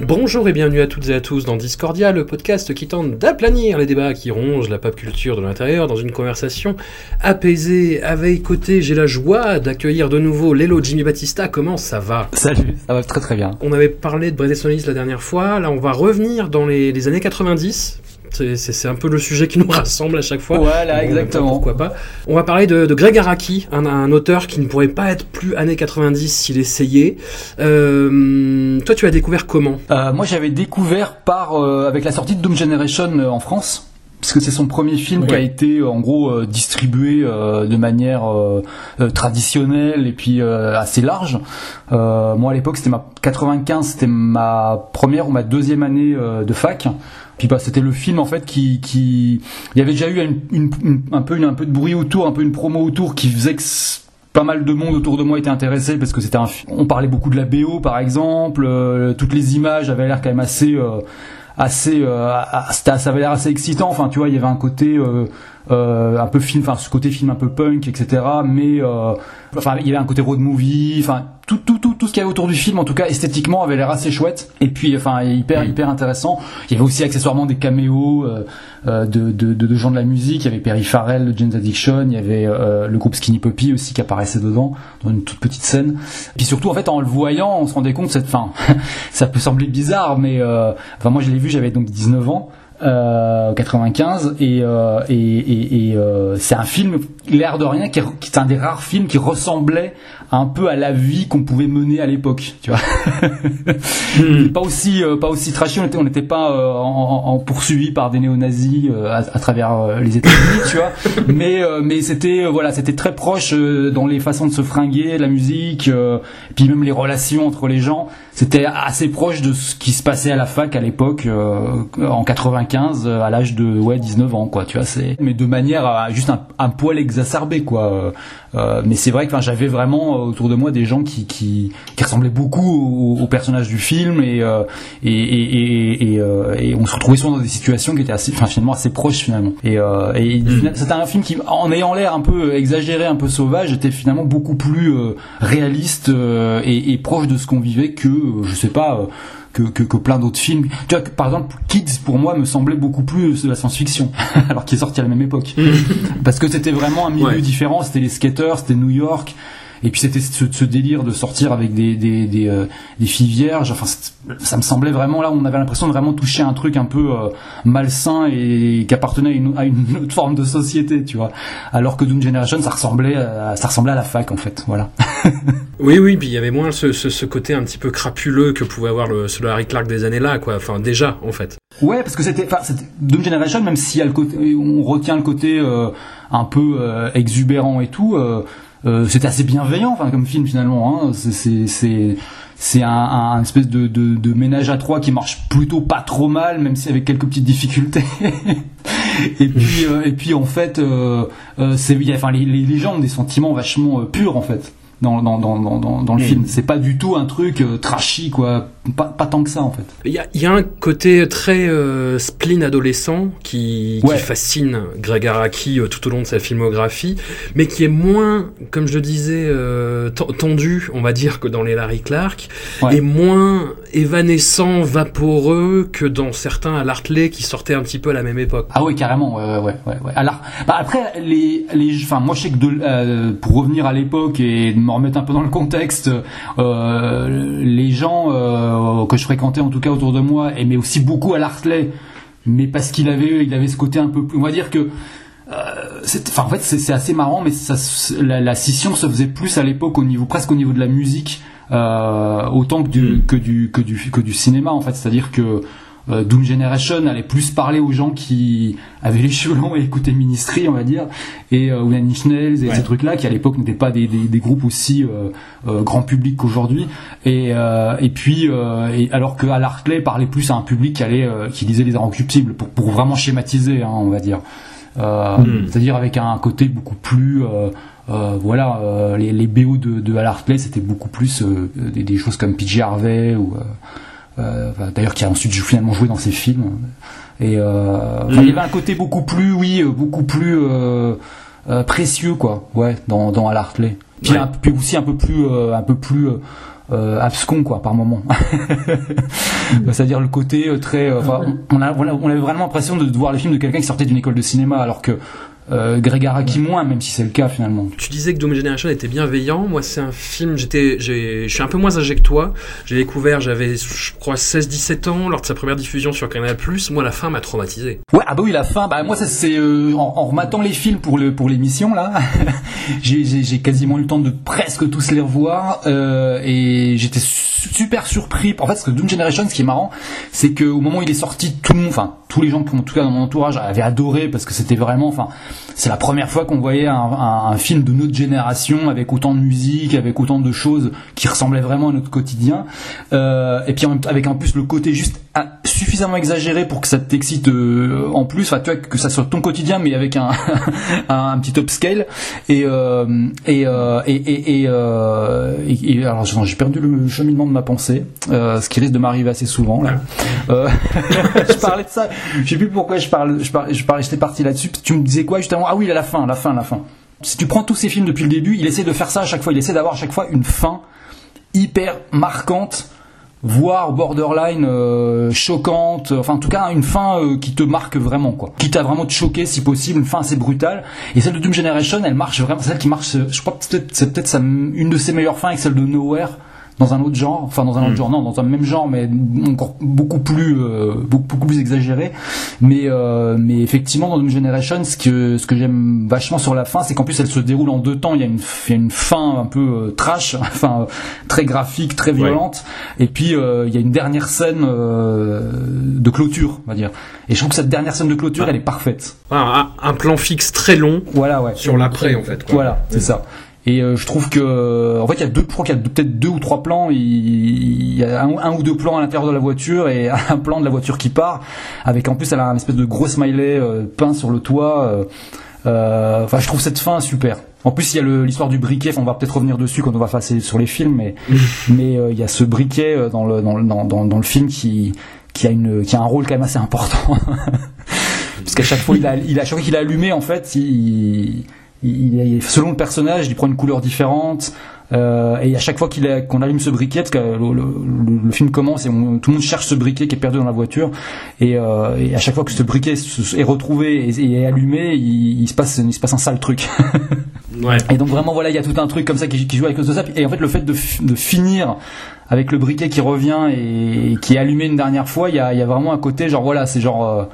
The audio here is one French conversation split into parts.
Bonjour et bienvenue à toutes et à tous dans Discordia, le podcast qui tente d'aplanir les débats qui rongent la pop culture de l'intérieur dans une conversation apaisée. Avec côté, j'ai la joie d'accueillir de nouveau Lelo Jimmy Battista. Comment ça va? Salut, ça va très très bien. On avait parlé de Solis la dernière fois. Là, on va revenir dans les, les années 90. C'est- un peu le sujet qui nous rassemble à chaque fois. Voilà, exactement. Pourquoi pas. On va parler de, de Greg Araki, un, un auteur qui ne pourrait pas être plus années 90 s'il essayait. Euh, toi, tu as découvert comment? Euh, moi j'avais découvert par euh, avec la sortie de Doom Generation en France. Parce que c'est son premier film qui a été en gros distribué de manière traditionnelle et puis assez large. Moi à l'époque c'était ma 95, c'était ma première ou ma deuxième année de fac. Puis bah c'était le film en fait qui qui il y avait déjà eu un peu un peu de bruit autour, un peu une promo autour qui faisait que pas mal de monde autour de moi était intéressé parce que c'était un on parlait beaucoup de la BO par exemple, euh, toutes les images avaient l'air quand même assez euh, assez euh, ça avait l'air assez excitant. Enfin tu vois il y avait un côté euh, euh, un peu film enfin ce côté film un peu punk etc mais euh, enfin il y avait un côté road movie enfin tout tout tout tout ce qu'il y avait autour du film en tout cas esthétiquement avait l'air assez chouette. Et puis enfin hyper hyper intéressant. Il y avait aussi accessoirement des caméos euh, euh, de, de, de, de gens de la musique. Il y avait Perry Farrell de James Addiction. Il y avait euh, le groupe Skinny Puppy aussi qui apparaissait dedans dans une toute petite scène. Puis surtout en fait en le voyant on se rendait compte cette fin ça peut sembler bizarre mais euh, enfin moi je l'ai vu j'avais donc 19 ans euh, 95 et euh, et, et, et, euh, c'est un film l'air de rien qui, est- qui est un des rares films qui ressemblait un peu à la vie qu'on pouvait mener à l'époque tu vois. Pas aussi euh, pas aussi trashy on était on n'était pas euh, en, poursuivi par des néo-nazis euh, à, à travers les États-Unis tu vois. Mais euh, mais c'était voilà c'était très proche dans les façons de se fringuer la musique euh, puis même les relations entre les gens. C'était assez proche de ce qui se passait à la fac à l'époque euh, en 95 euh, à l'âge de ouais 19 ans quoi tu vois c'est mais de manière à juste un, un poil exacerbé quoi euh, euh, mais c'est vrai que j'avais vraiment autour de moi des gens qui qui, qui ressemblaient beaucoup au, au personnage du film et euh, et, et, et, euh, on se retrouvait souvent dans des situations qui étaient assez enfin finalement assez proches finalement. Et, et c'était un film qui en ayant l'air un peu exagéré un peu sauvage était finalement beaucoup plus réaliste et, proche de ce qu'on vivait que je sais pas que, que, que plein d'autres films. Tu vois, que, par exemple, Kids, pour moi, me semblait beaucoup plus de la science-fiction, alors qu'il est sorti à la même époque. Parce que c'était vraiment un milieu Ouais. différent, c'était les skaters, c'était New York, et puis c'était ce, ce délire de sortir avec des, des, des, euh, des filles vierges, enfin, ça me semblait vraiment, là, on avait l'impression de vraiment toucher un truc un peu euh, malsain et qui appartenait à une, à une autre forme de société, tu vois. Alors que Doom Generation, ça ressemblait à, ça ressemblait à la fac, en fait, voilà. Oui, oui, puis il y avait moins ce, ce, ce côté un petit peu crapuleux que pouvait avoir le, le Harry Clark des années-là, quoi. Enfin, déjà, en fait. Ouais, parce que c'était, enfin, Doom Generation, même si y a le côté, on retient le côté euh, un peu euh, exubérant et tout, euh, c'était assez bienveillant, enfin, comme film finalement. Hein, c'est, c'est, c'est, c'est un, un espèce de, de, de ménage à trois qui marche plutôt pas trop mal, même si avec quelques petites difficultés. et puis, euh, et puis en fait, euh, c'est, il y a- enfin, les, les, les gens ont des sentiments vachement purs en fait. Dans, dans, dans, dans, le film, c'est pas du tout un truc trashy quoi, pas, pas tant que ça en fait. Il y a, y a un côté très euh, spleen adolescent qui, Ouais. qui fascine Greg Araki euh, tout au long de sa filmographie, mais qui est moins, comme je le disais, euh, ten- tendu, on va dire, que dans les Larry Clark, Ouais. et moins évanescent, vaporeux que dans certains à l'Artley qui sortaient un petit peu à la même époque. Ah oui, carrément, ouais, ouais, ouais, ouais. ouais. Alors, bah après, les, les, enfin, moi, je sais que de, euh, pour revenir à l'époque et me remettre un peu dans le contexte, euh, les gens euh, que je fréquentais, en tout cas autour de moi, aimaient aussi beaucoup à l'Artley, mais parce qu'il avait, il avait ce côté un peu plus, on va dire que c'est- enfin, en fait, c'est assez marrant, mais ça, la, la scission se faisait plus à l'époque au niveau, presque au niveau de la musique, euh, autant que du, que du que du que du cinéma en fait. C'est-à-dire que euh, Doom Generation allait plus parler aux gens qui avaient les cheveux longs et écoutaient Ministry, on va dire, et euh, ou Nine Inch Nails et Ouais. ces trucs-là, qui à l'époque n'étaient pas des, des, des groupes aussi euh, euh, grand public qu'aujourd'hui. Et, euh, et puis, euh, et alors que Al Hartley parlait plus à un public qui allait, euh, qui lisait les Inrecuptibles, pour, pour vraiment schématiser, hein, on va dire. Euh, Mm. C'est-à-dire avec un côté beaucoup plus, euh, euh, voilà, euh, les, les BO de, de Al Hartley, c'était beaucoup plus euh, des, des choses comme PJ Harvey ou d'ailleurs qui a ensuite finalement joué dans ses films. Et euh, il y avait un côté beaucoup plus, oui, euh, beaucoup plus euh, euh, précieux, quoi, ouais, dans, dans Al Hartley. Puis, Ouais. un, puis aussi un peu plus, euh, un peu plus euh, euh, abscon, quoi, par moment. C'est-à-dire le côté euh, très, euh, enfin, on, on a, on a- on avait vraiment l'impression de, de voir les films de quelqu'un qui sortait d'une école de cinéma, alors que euh, Greg Araki moins, même si c'est le cas finalement. Tu disais que Doom Generation était bienveillant. Moi, c'est un film, j'étais, j'ai- je suis un peu moins âgé que toi. J'ai découvert, j'avais, je crois, 16-17 ans lors de sa première diffusion sur Canal+. Moi, la fin m'a traumatisé. Ouais, ah bah oui, la fin, bah moi ça c'est euh, en, en rematant les films pour le pour l'émission là, j'ai- quasiment eu le temps de presque tous les revoir euh, et j'étais su- super surpris. En fait, ce que Doom Generation, ce qui est marrant, c'est que au moment où il est sorti, tout le monde, enfin tous les gens qui en tout cas dans mon entourage avaient adoré parce que c'était vraiment, enfin c'est la première fois qu'on voyait un, film de notre génération avec autant de musique, avec autant de choses qui ressemblaient vraiment à notre quotidien. Euh, et puis avec en plus le côté juste ah, suffisamment exagéré pour que ça t'excite euh, en plus, enfin tu vois que ça soit ton quotidien mais avec un, un, petit upscale et euh, et, et, et, alors j'ai perdu le cheminement de ma pensée, ce qui risque de m'arriver assez souvent je parlais de ça, je sais plus pourquoi je parle, je parlais, je parlais, j'étais parti là-dessus. Tu me disais quoi Ah oui, à la fin, la fin, la fin. Si tu prends tous ces films depuis le début, il essaie de faire ça à chaque fois. Il essaie d'avoir à chaque fois une fin hyper marquante, voire borderline euh, choquante. Enfin, en tout cas, une fin euh, qui te marque vraiment, quoi. Qui t'a vraiment choqué, si possible, une fin assez brutale. Et celle de Doom Generation, elle marche vraiment. Celle qui marche. Je crois que c'est peut-être, une de ses meilleures fins avec celle de Nowhere. Dans un autre genre, enfin dans un autre genre, non, dans un même genre, mais encore beaucoup plus, euh, beaucoup, beaucoup plus exagéré. Mais, euh, mais effectivement, dans Doom Generation, ce que, ce que j'aime vachement sur la fin, c'est qu'en plus elle se déroule en deux temps. Il y a une, il y a une fin un peu euh, trash, enfin très graphique, très violente, et puis euh, il y a une dernière scène euh, de clôture, on va dire. Et je trouve que cette dernière scène de clôture, elle est parfaite. Voilà, un, un plan fixe très long Voilà, ouais. sur l'après, en fait. quoi. Voilà, c'est ça. Et euh, je trouve que, en fait, il y a deux, je crois qu'il y a peut-être deux ou trois plans. Il, y a un, un ou deux plans à l'intérieur de la voiture et un plan de la voiture qui part, avec en plus elle a un espèce de gros smiley euh, peint sur le toit. euh, euh, Enfin, je trouve cette fin super. En plus, il y a l'histoire du briquet. Enfin, on va peut-être revenir dessus quand on va passer sur les films, mais mais euh, il y a ce briquet euh, dans le dans, le- dans, dans, dans le film qui qui a une qui a un rôle quand même assez important. Parce qu'à chaque fois, il a, il a, chaque fois qu'il est allumé, en fait, il, il, il- selon le personnage, il prend une couleur différente. Euh, et à chaque fois qu'il qu'on allume ce briquet, parce que le, le- le- le film commence et on- tout le monde cherche ce briquet qui est perdu dans la voiture, et, euh, et à chaque fois que ce briquet est retrouvé et, et est allumé, il, il se passe, il se passe un sale truc. Ouais. Et donc vraiment voilà, il y a tout un truc comme ça qui, qui joue avec ça. Et en fait, le fait de, de finir avec le briquet qui revient et, qui est allumé une dernière fois, il y a, y a vraiment un côté genre voilà, c'est genre euh,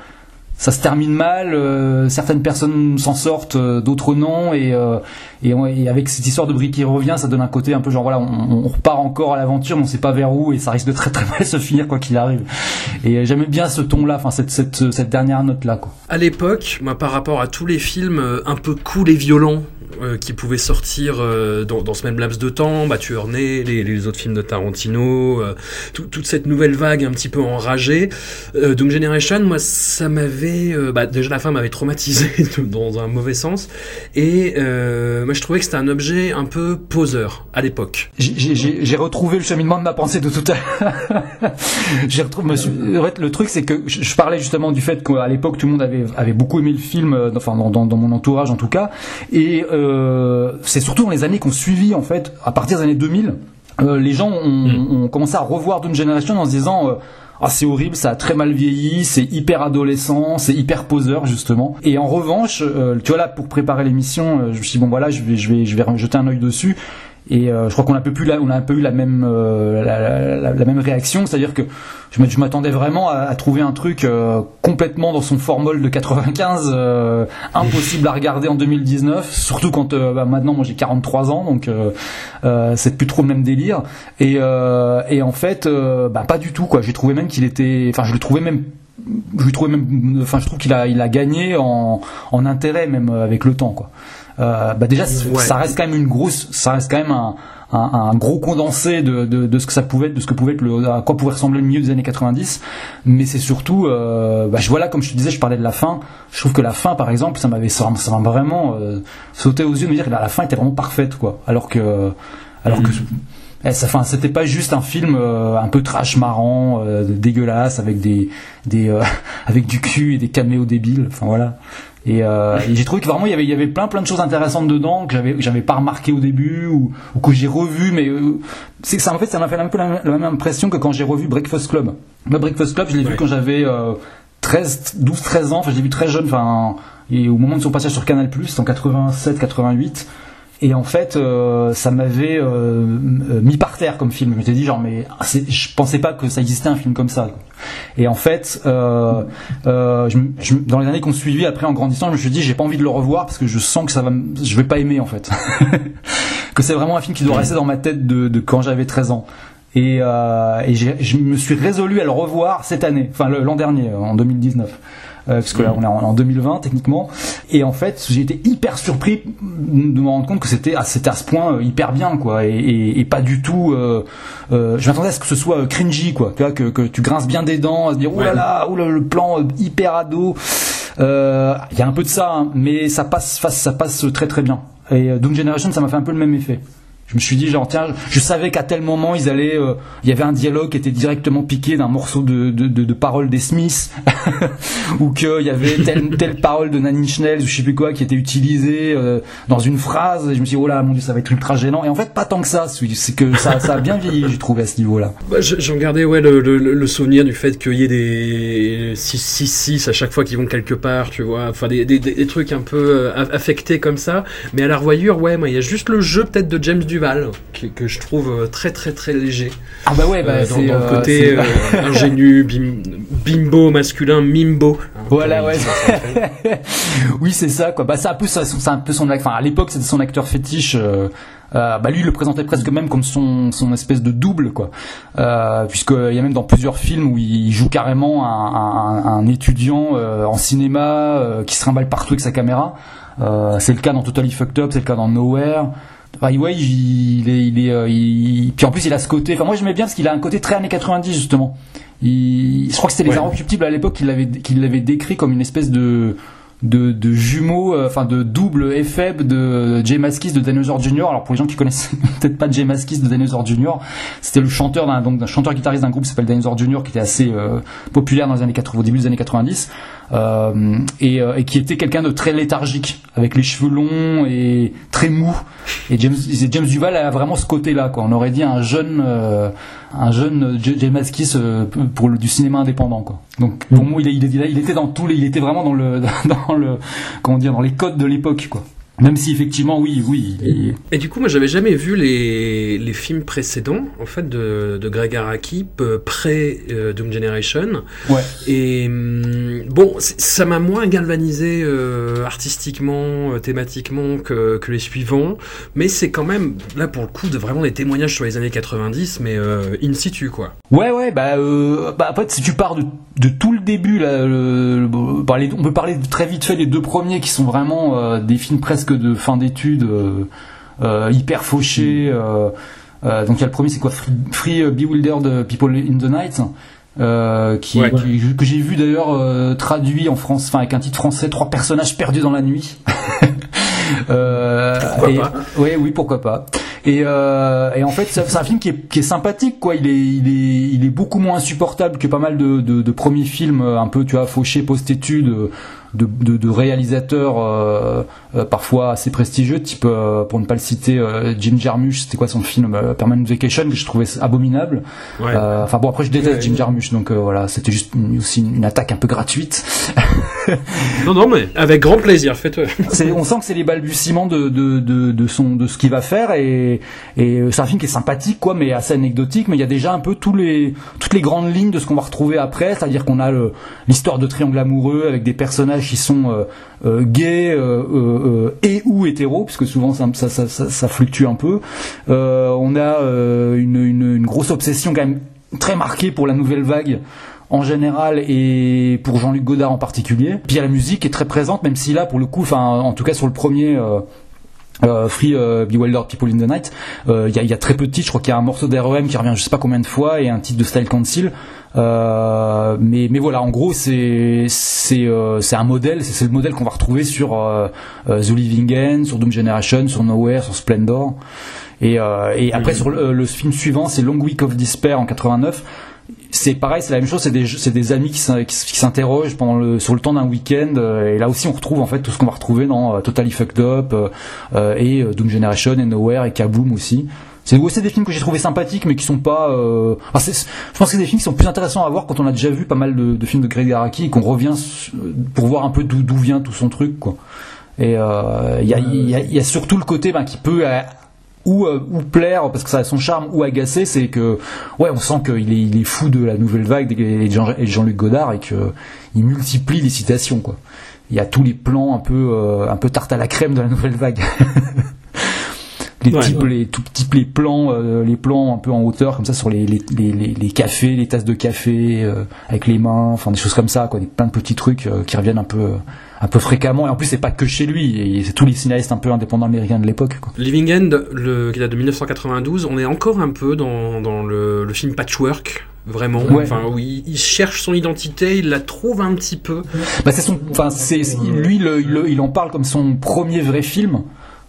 ça se termine mal. euh, certaines personnes s'en sortent, euh, d'autres non. Et, euh, et, avec cette histoire de briquet qui revient, ça donne un côté un peu genre voilà, on, repart encore à l'aventure, mais on sait pas vers où et ça risque de très très mal se finir quoi qu'il arrive. Et j'aimais bien ce ton-là, enfin cette, cette, dernière note là quoi. À l'époque, moi, par rapport à tous les films un peu cool et violents euh, qui pouvaient sortir euh, dans, dans ce même laps de temps, Tueur Né, les, les autres films de Tarantino, euh, tout- toute cette nouvelle vague un petit peu enragée, euh, Doom Generation, moi, ça m'avait... euh, bah, déjà, la fin m'avait traumatisé dans un mauvais sens, et euh, moi, je trouvais que c'était un objet un peu poseur à l'époque. J'ai- retrouvé le cheminement de ma pensée de tout à l'heure. J'ai retrouvé. fait, le truc, c'est que je, parlais justement du fait qu'à l'époque, tout le monde avait, avait beaucoup aimé le film, enfin dans, dans, dans mon entourage en tout cas. Et c'est surtout dans les années qu'on suivi, en fait, à partir des années 2000, euh, les gens ont, ont commencé à revoir Doom Generation en se disant. euh, ah, c'est horrible, ça a très mal vieilli, c'est hyper adolescent, c'est hyper poseur justement. Et en revanche, euh, tu vois là pour préparer l'émission, euh, je me suis dit bon voilà, je vais je vais je vais jeter un œil dessus. Et euh, je crois qu'on a un peu plus la, on a un peu eu la même euh, la, la- la même réaction, c'est-à-dire que je m'attendais vraiment à, à trouver un truc euh, complètement dans son formol de 95, euh, impossible à regarder en 2019, surtout quand euh, bah, maintenant moi j'ai 43 ans, donc euh, c'est plus trop le même délire. Et, et en fait, bah, pas du tout quoi. J'ai trouvé même qu'il était, enfin je le trouvais même je trouvais même enfin je trouve qu'il a il a gagné en, en intérêt même avec le temps quoi bah déjà Ouais. ça reste quand même une grosse ça reste quand même un, un, un gros condensé de, de, de ce que ça pouvait être de ce que pouvait être le à quoi pouvait ressembler le milieu des années 90 mais c'est surtout euh, bah, je vois là comme je te disais je parlais de la fin je trouve que la fin par exemple ça m'avait ça, ça m'a vraiment euh, sauté aux yeux de me dire que la, la fin était vraiment parfaite quoi alors que alors que eh, ça, enfin, c'était pas juste un film euh, un peu trash marrant, euh, dégueulasse avec des, des euh, avec du cul et des caméos débiles. Enfin voilà. Et, euh, et j'ai trouvé que vraiment il y avait il y avait plein plein de choses intéressantes dedans que j'avais j'avais pas remarqué au début ou, ou que j'ai revu mais euh, c'est que ça en fait ça m'a fait un peu la, la même impression que quand j'ai revu Breakfast Club. Le Breakfast Club je l'ai vu quand j'avais euh, 13 12 13 ans, enfin je l'ai vu très jeune. Enfin et au moment de son passage sur Canal+, en 87 88 et en fait, euh, ça m'avait euh, euh, mis par terre comme film. Je m'étais dit genre mais je pensais pas que ça existait un film comme ça. Et en fait, euh, euh, je, me- je me- dans les années qu'on suivi, après en grandissant, je me suis dit j'ai pas envie de le revoir parce que je sens que ça va, me- je vais pas aimer en fait. que c'est vraiment un film qui doit rester dans ma tête de, de quand j'avais 13 ans. Et, euh, et je me suis résolu à le revoir cette année, enfin l'an dernier, en 2019. Euh, parce que là on est en, en 2020 techniquement. Et en fait j'ai été hyper surpris de me rendre compte que c'était à, c'était à ce point euh, hyper bien quoi. Et, et, et pas du tout euh, euh, je m'attendais à ce que ce soit cringy quoi. Tu vois que, que tu grinces bien des dents à se dire oh là là oh là, le plan hyper ado. Euh, il y a un peu de ça hein, mais ça passe ça, passe très très bien. Et Doom Generation ça m'a fait un peu le même effet je me suis dit genre tiens je savais qu'à tel moment ils allaient euh, il y avait un dialogue qui était directement piqué d'un morceau de, de, de, de paroles des Smiths ou qu'il y avait telle, telle parole de Nanine Schnell ou je sais plus quoi qui était utilisée euh, dans une phrase et je me suis dit oh là mon dieu ça va être ultra gênant et en fait pas tant que ça c'est que ça, a bien vieilli j'ai trouvé à ce niveau là Bah, je- J'en gardais ouais, le, le- souvenir du fait qu'il y ait des 6-6-6 à chaque fois qu'ils vont quelque part, tu vois. Enfin, des, des, trucs un peu euh, aff- affectés comme ça. Mais à la revoyure, ouais, moi, il y a juste le jeu peut-être de James Duval qui- que je trouve euh, très très très léger. ah bah ouais bah, Euh, dans, c'est, dans le euh, côté ingénu, bim- bimbo masculin, mimbo. Hein, Voilà, ouais. oui, c'est ça, quoi. Bah, c'est un peu, ça- c'est un peu son, enfin, à l'époque, c'était son acteur fétiche. euh, bah, lui, il le présentait presque même comme son, son espèce de double, quoi. Euh, puisqu'il y a même dans plusieurs films où il joue carrément un, un- un étudiant euh, en cinéma qui se trimballe partout avec sa caméra. C'est le cas dans Totally Fucked Up, c'est le cas dans Nowhere. Enfin, ouais, il, il est, il est, euh, il- puis en plus, il a ce côté. Enfin, moi, j'aimais bien parce qu'il a un côté très années 90 justement. Il, je crois que c'était les Ouais. Inrecuptibles à l'époque qu'il l'avait, qu'il l'avait décrit comme une espèce de de, de jumeaux, euh, enfin de double effet de Jay Maskis de Dinosaur Jr. Alors pour les gens qui connaissent peut-être pas Jay Maskis de Dinosaur Jr., c'était le chanteur d'un donc d'un chanteur guitariste d'un groupe qui s'appelle Dinosaur Jr. qui était assez euh, populaire dans les années 80, au début des années 90 euh, et, euh, et qui était quelqu'un de très léthargique avec les cheveux longs et très mou. Et James, James Duval a vraiment ce côté-là. Quoi. On aurait dit un jeune, euh, un jeune J- Jay Maskis euh, pour le, du cinéma indépendant. Quoi. Donc pour moi, il, était dans tous les, il était vraiment dans le, dans le, comment dire, dans les codes de l'époque. Quoi. Même si effectivement, oui, oui. il- Et du coup, moi, j'avais jamais vu les, les films précédents, en fait, de, de Greg Araki, peu- pré euh, Doom Generation. Ouais. Et hum, bon, ça m'a moins galvanisé euh, artistiquement, euh, thématiquement que, que les suivants. Mais c'est quand même, là, pour le coup, de vraiment des témoignages sur les années 90, mais euh, in situ, quoi. Ouais, ouais, bah, euh, bah, en fait, si tu pars de, de tout le début, là, le- le- parler- on peut parler très vite fait des deux premiers qui sont vraiment euh, des films presque de fin d'études, euh, euh, hyper fauchés. euh, euh, donc il y a le premier, c'est quoi Free, Free Bewildered People in the Night. euh, qui, Ouais. qui- que j'ai vu d'ailleurs euh, traduit en France, enfin avec un titre français, trois personnages perdus dans la nuit. Euh, Pourquoi et- pas? Ouais, oui, pourquoi pas. Et, euh, et en fait, c'est un film qui est, qui est sympathique, quoi. Il est, il est, il est beaucoup moins insupportable que pas mal de, de, de premiers films un peu, tu vois, fauchés post-études de, de, de réalisateurs parfois assez prestigieux, type euh, pour ne pas le citer, euh, Jim Jarmusch, c'était quoi son film Permanent Vacation que je trouvais abominable. Enfin bon après je déteste Jim Jarmusch donc voilà c'était juste aussi une, attaque un peu gratuite. non non mais avec grand plaisir fais-toi. on sent que c'est les balbutiements de, de, de, de, son de ce qu'il va faire et, et c'est un film qui est sympathique quoi mais assez anecdotique mais il y a déjà un peu tous les toutes les grandes lignes de ce qu'on va retrouver après c'est-à-dire qu'on a l'histoire de triangle amoureux avec des personnages qui sont gays et ou hétéro, puisque souvent ça, ça, ça, ça fluctue un peu. Euh, on a euh, une, une, une, grosse obsession quand même très marquée pour la nouvelle vague en général et pour Jean-Luc Godard en particulier. Puis la musique est très présente, même si là, pour le coup, enfin, en tout cas sur le premier. Euh, euh, Free euh, Bewildered People in the Night, il euh, y, a, y, a, très peu de titres. Je crois qu'il y a un morceau d'REM qui revient je sais pas combien de fois et un titre de Style Council. Euh, mais, mais voilà, en gros, c'est c'est euh, un modèle, c'est le modèle qu'on va retrouver sur euh, The Living End, sur Doom Generation, sur Nowhere, sur Splendor. Et, et après sur le, le, film suivant, c'est Long Week of Despair en 89 c'est pareil, c'est la même chose. C'est des, c'est des amis qui, s'interrogent pendant le, sur le temps d'un week-end. et là aussi, on retrouve en fait tout ce qu'on va retrouver dans Totally Fucked Up et Doom Generation et Nowhere et Kaboom aussi. C'est aussi des films que j'ai trouvé sympathiques, mais qui sont pas. Euh... je pense que c'est des films qui sont plus intéressants à voir quand on a déjà vu pas mal de, films de Greg Araki et qu'on revient pour voir un peu d'où vient tout son truc. Et euh, il y, a, y, a, surtout le côté ben, qui peut euh, ou, euh, plaire parce que ça a son charme ou agacer, c'est que ouais, on sent qu'il est, fou de la nouvelle vague et Jean-Luc Godard et que il multiplie les citations. Il y a tous les plans un peu un peu tarte à la crème de la nouvelle vague. les types, les tout les plans, euh, les plans un peu en hauteur comme ça sur les, les, les, les cafés, les tasses de café euh, avec les mains, enfin des choses comme ça, quoi, des, plein de petits trucs euh, qui reviennent un peu un peu fréquemment. Et en plus, c'est pas que chez lui, c'est tous les cinéastes un peu indépendants américains de l'époque. Living End, le, qui date de 1992, on est encore un peu dans, dans le, le film Patchwork, vraiment. Enfin, oui, il cherche son identité, il la trouve un petit peu. Bah, c'est son, enfin, c'est lui, le, il en parle comme son premier vrai film.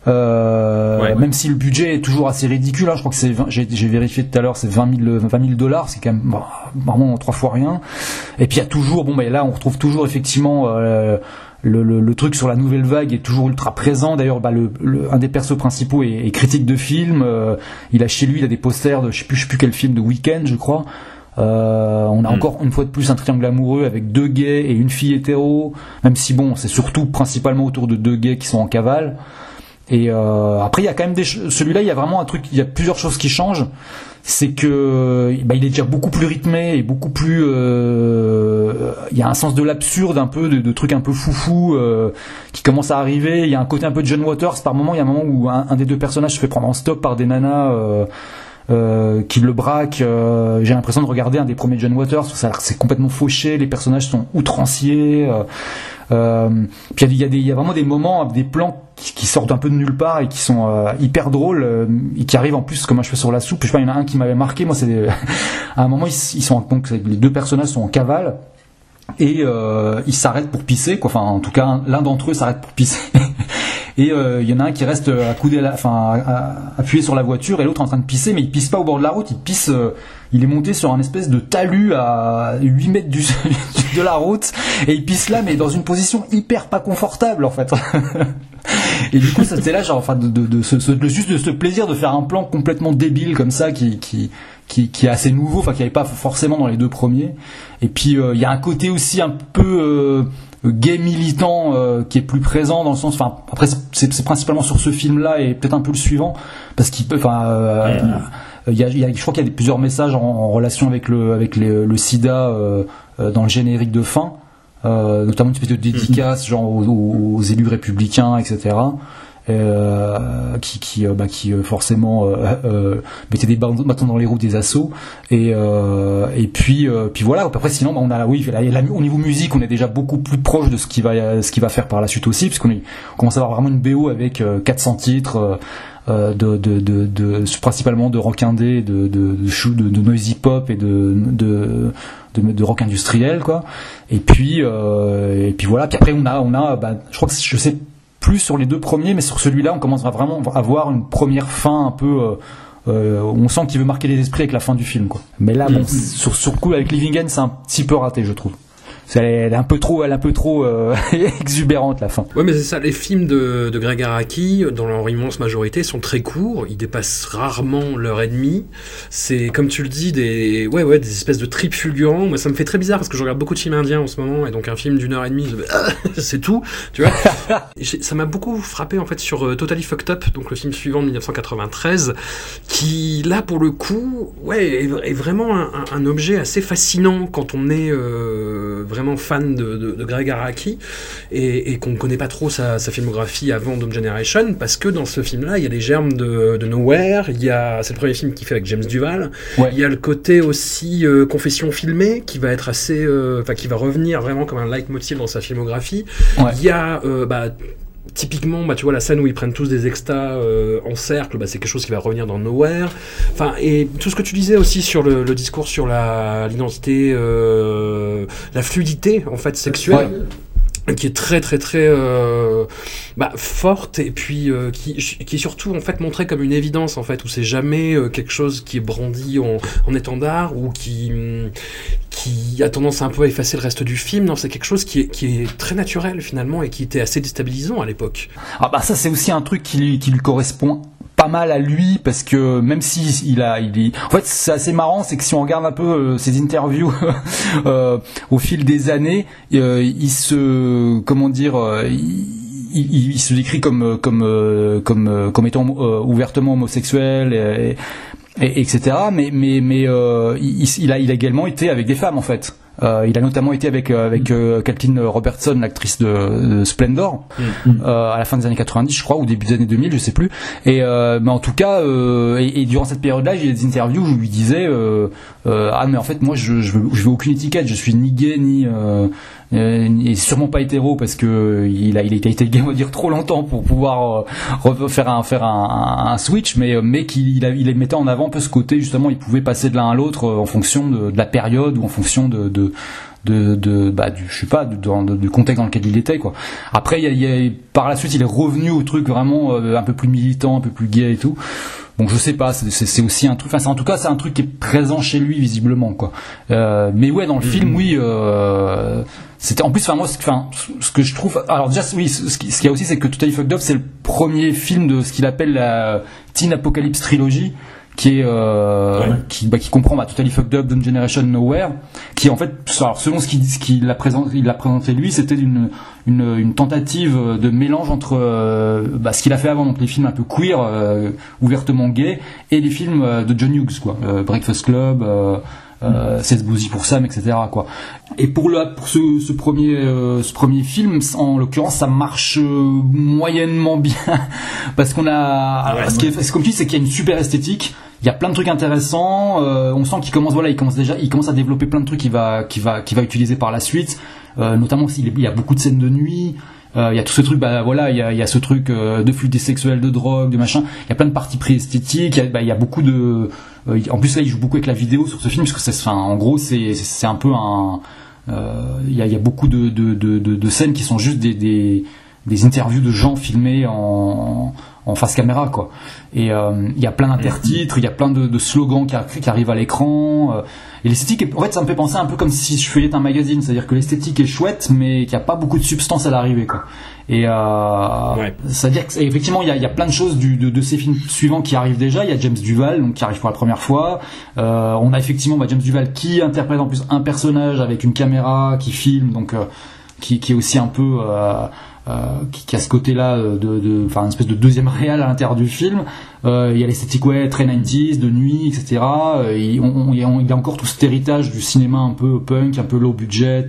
Euh, même si le budget est toujours assez ridicule, hein, je crois que c'est, j'ai vérifié tout à l'heure, c'est 20 000, 20 dollars, c'est quand même vraiment trois fois rien. Et puis il y a toujours, bon bah là on retrouve toujours effectivement euh, le, le, le, truc sur la nouvelle vague est toujours ultra présent. D'ailleurs, bah, le, un des persos principaux est, est critique de film. Euh, il a chez lui, il a des posters de je sais plus, je sais plus quel film de Weekend, je crois. Euh, on a hmm. encore une fois de plus un triangle amoureux avec deux gays et une fille hétéro, même si bon, c'est surtout principalement autour de deux gays qui sont en cavale. Et euh, après, il y a quand même des celui-là, il y a vraiment un truc, il y a plusieurs choses qui changent. C'est que bah, il est déjà beaucoup plus rythmé et beaucoup plus. Euh, il y a un sens de l'absurde, un peu de, trucs un peu foufou euh, qui commence à arriver. Il y a un côté un peu de John Waters. Par moment, il y a un moment où un, des deux personnages se fait prendre en stop par des nanas. Euh, euh, qui le braquent. Euh, j'ai l'impression de regarder un des premiers John Waters. C'est complètement fauché. Les personnages sont outranciers. Euh, euh, puis il y, y, a vraiment des moments, des plans qui, sortent un peu de nulle part et qui sont euh, hyper drôles euh, et qui arrivent en plus comme un cheveu sur la soupe. Je sais pas, il y en a un qui m'avait marqué. Moi, c'est à un moment ils, sont donc les deux personnages sont en cavale et euh, ils s'arrêtent pour pisser. Quoi. Enfin, en tout cas, l'un d'entre eux s'arrête pour pisser. et il y en a un qui reste accoudé, la, enfin appuyé sur la voiture et l'autre en train de pisser, mais il pisse pas au bord de la route, il pisse il est monté sur un espèce de talus à 8 mètres du, de la route et il pisse là mais dans une position hyper pas confortable en fait. et du coup c'était là genre enfin de, de, de, de, juste de ce plaisir de faire un plan complètement débile comme ça qui qui qui, qui est assez nouveau, enfin qui avait pas forcément dans les deux premiers. Et puis euh, il y a un côté aussi un peu euh, gay militant euh, qui est plus présent dans le sens enfin après c'est principalement sur ce film là et peut-être un peu le suivant parce qu'il peut enfin il y a, je crois qu'il y a plusieurs messages en, relation avec le, avec le sida euh, euh, dans le générique de fin, euh, notamment une espèce de dédicace genre aux, élus républicains, etc. Euh, qui qui, bah, qui forcément euh, mettait des bâtons dans les roues des assauts et et puis puis voilà après sinon bah, on a oui au niveau musique on est déjà beaucoup plus proche de ce qui va ce qui va faire par la suite aussi puisqu'on commence à avoir vraiment une BO avec 400 titres euh, de, de, de, de, principalement de rock indé, de, de, de, de noisy pop et de, de, de, rock industriel, quoi. Et puis, euh, et puis voilà. Puis après, on a, on a, bah, je crois que je sais plus sur les deux premiers, mais sur celui-là, on commence vraiment à avoir une première fin un peu. Euh, euh on sent qu'il veut marquer les esprits avec la fin du film, quoi. Mais là, bon, sur, sur le coup, avec Living End, c'est un petit peu raté, je trouve. Elle est un peu trop, elle est un peu trop euh, exubérante la fin. Ouais, mais c'est ça. Les films de, de Greg Araki, dans leur immense majorité, sont très courts. Ils dépassent rarement l'heure et demie. C'est comme tu le dis, des ouais, ouais, des espèces de tripes fulgurants. Moi, ça me fait très bizarre parce que je regarde beaucoup de films indiens en ce moment, et donc un film d'une heure et demie, c'est tout, tu vois. ça m'a beaucoup frappé en fait sur euh, Totally Fucked Up, donc le film suivant de 1993, qui là pour le coup, ouais, est, vraiment un, un, objet assez fascinant quand on est euh, vraiment fan de, de, Greg Araki et, qu'on ne connaît pas trop sa, filmographie avant Dome Generation, parce que dans ce film-là, il y a les germes de, Nowhere, il y a, c'est le premier film qu'il fait avec James Duval, il y a le côté aussi euh, confession filmée qui va être assez, euh, enfin qui va revenir vraiment comme un leitmotiv dans sa filmographie. Il y a bah, typiquement, bah, tu vois, la scène où ils prennent tous des extas en cercle, bah, c'est quelque chose qui va revenir dans Nowhere. Enfin, et tout ce que tu disais aussi sur le, discours sur la, l'identité, la fluidité, en fait, sexuelle qui est très très très euh, bah, forte et puis euh, qui, qui est surtout en fait montrée comme une évidence en fait où c'est jamais euh, quelque chose qui est brandi en, en, étendard ou qui qui a tendance un peu à effacer le reste du film. Non c'est quelque chose qui est, qui est très naturel finalement et qui était assez déstabilisant à l'époque. Ah bah ça c'est aussi un truc qui lui, qui lui correspond pas mal à lui parce que même si il a il est en fait c'est assez marrant c'est que si on regarde un peu euh, ses interviews euh, au fil des années euh, il se comment dire il, se décrit comme comme comme comme étant ouvertement homosexuel et, et, etc mais mais mais il, il, a il a également été avec des femmes en fait euh, il a notamment été avec euh, avec euh, Robertson, l'actrice de, Splendor, mm. euh, à la fin des années 90, je crois, ou début des années 2000, je sais plus. Et mais en tout cas, et, et, durant cette période-là, j'ai des interviews où je lui disais ah mais en fait moi je je veux, je veux aucune étiquette, je suis ni gay ni euh, est sûrement pas hétéro parce que il a il a été gay on va dire trop longtemps pour pouvoir euh, faire un faire un, switch mais mais qu'il il, il mettait en avant un peu ce côté justement il pouvait passer de l'un à l'autre euh, en fonction de, la période ou en fonction de, de de, bah du je sais pas du contexte dans lequel il était quoi. Après il y a, par la suite il est revenu au truc vraiment un peu plus militant un peu plus gay et tout Bon, je sais pas, c'est aussi un truc. Enfin, en tout cas, c'est un truc qui est présent chez lui visiblement, quoi. Euh, mais ouais, dans le film, oui, euh, c'était en plus. Enfin, moi, enfin, ce que je trouve. Alors déjà, oui, ce qu'il y a aussi, c'est que Totally Fucked Up, c'est le premier film de ce qu'il appelle la Teen Apocalypse Trilogy qui est euh, qui, bah, qui comprend bah, Totally Fucked Up, Don't Generation Nowhere, qui en fait, alors, selon ce qu'il qu'il a présenté, il a présenté lui, c'était une, une, une tentative de mélange entre euh, bah, ce qu'il a fait avant, donc les films un peu queer, euh, ouvertement gay, et les films euh, de John Hughes, quoi, Breakfast Club. Euh, Seth Boozy pour Sam, etc. Quoi. Et pour, le, pour ce, ce premier, ce premier film, en l'occurrence, ça marche moyennement bien parce qu'on a. ce, qui est, ce tu dis, c'est qu'il y a une super esthétique il y a plein de trucs intéressants. Euh, on sent qu'il commence, voilà, il commence déjà, il commence à développer plein de trucs qu'il va, va, va utiliser par la suite. Euh, notamment s'il y a beaucoup de scènes de nuit. Euh, il y a tout ce truc, bah voilà, il y a, ce truc de fluidité sexuelle, de drogue, de machin. Il y a plein de parties y a, bah, il y a beaucoup de. en plus là, il joue beaucoup avec la vidéo sur ce film parce que c'est, en gros, c'est, un peu un. Il y, a, beaucoup de, scènes qui sont juste des, des, des interviews de gens filmés en en face caméra quoi. Et euh, il y a plein d'intertitres, il y a plein de, slogans qui, qui, arrivent à l'écran. Euh, et l'esthétique, en fait, ça me fait penser un peu comme si je feuillette un magazine, c'est-à-dire que l'esthétique est chouette, mais qu'il n'y a pas beaucoup de substance à l'arrivée quoi. Et euh, c'est-à-dire qu'effectivement, il y a, y a, plein de choses du, de, de, ces films suivants qui arrivent déjà. Il y a James Duval, donc qui arrive pour la première fois. Euh, on a effectivement bah, James Duval qui interprète en plus un personnage avec une caméra qui filme, donc euh, qui, qui, est aussi un peu euh, euh, qui, a ce côté-là de, de, enfin, une espèce de deuxième réal à l'intérieur du film. Euh, il y a l'esthétique ouais très 90s, de nuit, etc. Euh, il, on, il, y a, encore tout cet héritage du cinéma un peu punk, un peu low budget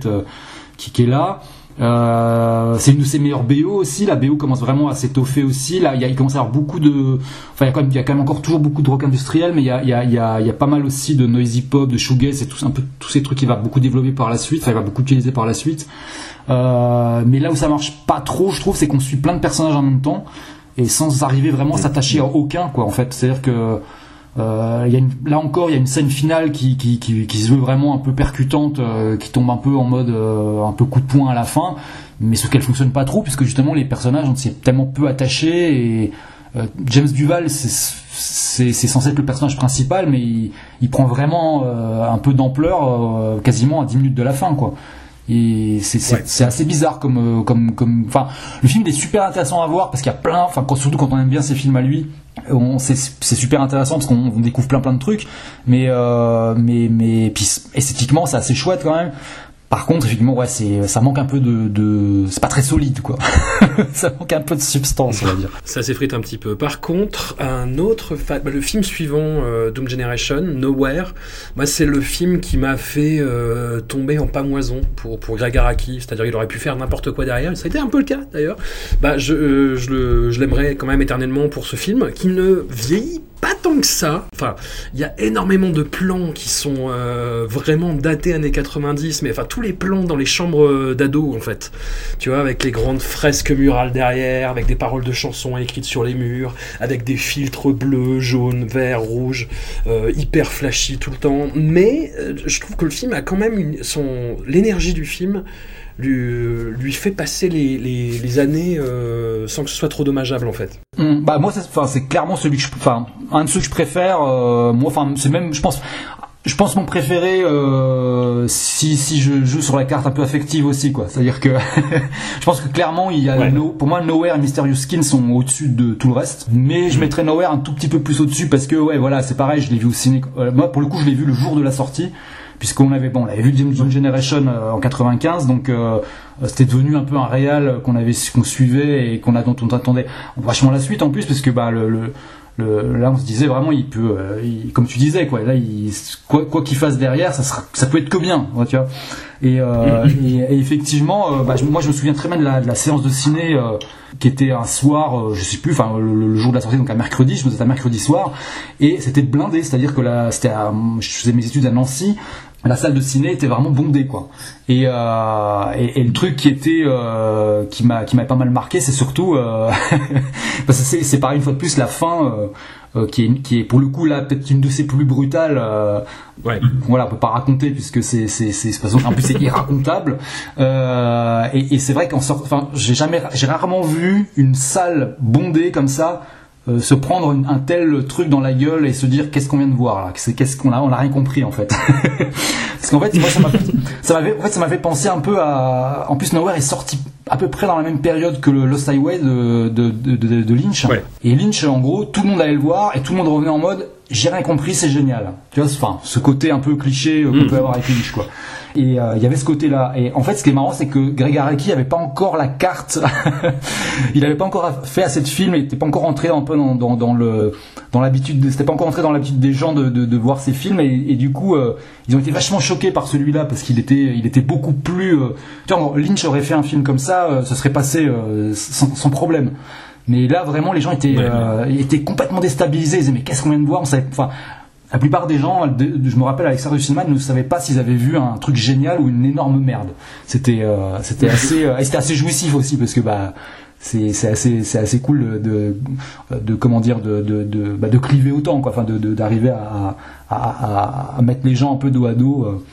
qui, qui est là. Euh, c'est une de ses meilleures BO aussi. La BO commence vraiment à s'étoffer aussi. Là, il, y a, il commence à y avoir beaucoup de. Enfin, il y, a quand même, il y a quand même encore toujours beaucoup de rock industriel, mais il y a, il y a, il y a, il y a pas mal aussi de noisy pop, de shoegaze et tout, un peu tous ces trucs qu'il va beaucoup développer par la suite. Enfin, il va beaucoup utiliser par la suite. Euh, mais là où ça marche pas trop, je trouve, c'est qu'on suit plein de personnages en même temps et sans arriver vraiment à s'attacher à aucun, quoi. En fait, c'est-à-dire que euh, y a là encore, il y a une scène finale qui, se veut vraiment un peu percutante, euh, qui tombe un peu en mode euh, un peu coup de poing à la fin, mais ce qu'elle fonctionne pas trop, puisque justement les personnages, on s'y est tellement peu attachés, et James Duval, c'est censé être le personnage principal, mais il, il prend vraiment un peu d'ampleur quasiment à 10 minutes de la fin, quoi. Et c'est Ouais. assez bizarre comme euh, comme comme. Enfin, le film il est super intéressant à voir parce qu'il y a plein. Enfin, surtout quand on aime bien ces films à lui, c'est super intéressant parce qu'on on découvre plein plein de trucs. Mais euh, mais mais puis esthétiquement c'est assez chouette quand même. Par contre, effectivement, ouais, c'est ça manque un peu de, de c'est pas très solide quoi. ça manque un peu de substance, on va dire. Ça s'effrite un petit peu. Par contre, un autre, fa- bah, le film suivant, euh, Doom Generation, Nowhere, moi c'est le film qui m'a fait euh, tomber en pamoison pour pour Greg Araki. C'est-à-dire qu'il aurait pu faire n'importe quoi derrière. Ça a été un peu le cas d'ailleurs. Bah je euh, je le- je l'aimerais quand même éternellement pour ce film qui ne vieillit pas tant que ça. Enfin, il y a énormément de plans qui sont euh, vraiment datés années 90, mais enfin tous les plans dans les chambres euh, d'ados en fait. Tu vois, avec les grandes fresques murales derrière, avec des paroles de chansons écrites sur les murs, avec des filtres bleus, jaunes, verts, rouges, euh, hyper flashy tout le temps. Mais je trouve que le film a quand même son l'énergie du film lui, lui fait passer les, les, les années euh, sans que ce soit trop dommageable en fait. Hum, bah moi c'est clairement celui que je enfin un de ceux que je préfère euh, moi enfin c'est même je pense je pense mon préféré euh, si si je joue sur la carte un peu affective aussi quoi. C'est à dire que je pense que clairement il y a Ouais. No- pour moi Nowhere et Mysterious Skin sont au-dessus de tout le reste. Mais je mettrais Nowhere un tout petit peu plus au-dessus parce que ouais voilà c'est pareil je l'ai vu au ciné euh, moi pour le coup je l'ai vu le jour de la sortie puisqu'on avait bon on avait vu Doom Generation euh, en 95 donc euh, euh, c'était devenu un peu un réal qu'on avait qu'on suivait et qu'on a dont on attendait vachement la suite en plus parce que bah le, le, le- là on se disait vraiment il peut euh, il- comme tu disais quoi là il quoi quoi qu'il fasse derrière ça sera ça peut être que bien tu vois. Et, euh, et, et effectivement euh, bah, je- moi je me souviens très bien de la, de la séance de ciné euh, qui était un soir euh, je sais plus enfin le, le jour de la sortie donc un mercredi je me faisais un mercredi soir et c'était blindé c'est à dire que là c'était je faisais mes études à Nancy la salle de ciné était vraiment bondée quoi. Et, euh, et, et le truc qui était euh, qui m'a qui m'a pas mal marqué c'est surtout euh, parce que c'est c'est pareil une fois de plus la fin euh, euh, qui est qui est pour le coup là peut-être une de ses plus brutales euh, Ouais. voilà on peut pas raconter puisque c'est c'est c'est en plus c'est irracontable. Euh, et, et c'est vrai qu'en sort enfin j'ai jamais j'ai rarement vu une salle bondée comme ça euh, se prendre une- un tel truc dans la gueule et se dire qu'est-ce qu'on vient de voir là? Qu'est-ce qu'on a on a rien compris en fait. Parce qu'en fait moi ça m'a ça m'avait en fait ça m'avait pensé un peu à en plus Nowhere est sorti à peu près dans la même période que le Lost Highway de de, de, de- de Lynch. Ouais. et Lynch en gros tout le monde allait le voir et tout le monde revenait en mode j'ai rien compris c'est génial. Tu vois enfin ce côté un peu cliché euh, qu'on Mm. peut avoir avec Lynch quoi et euh, il y avait ce côté là et en fait ce qui est marrant c'est que Greg Araki avait pas encore la carte. Il avait pas encore fait assez de films il était pas encore entré un peu dans, dans, dans le dans l'habitude de- c'était pas encore entré dans l'habitude des gens de, de, de voir ces films. Et, et du coup euh, ils ont été vachement choqués par celui-là parce qu'il était il était beaucoup plus euh, tu vois Lynch aurait fait un film comme ça ça serait passé sans, sans problème. Mais là vraiment les gens étaient Ouais. euh, étaient complètement déstabilisés. Ils disaient mais qu'est-ce qu'on vient de voir? On savait enfin la plupart des gens, je me rappelle à l'extérieur du cinéma, ne savaient pas s'ils avaient vu un truc génial ou une énorme merde. C'était, euh, c'était assez, euh, c'était assez jouissif aussi parce que bah, c'est, c'est assez, c'est assez cool de, de, comment dire, de, de, de, bah, de cliver autant, quoi, enfin, de, de- d'arriver à, à, à, à mettre les gens un peu dos à dos. euh.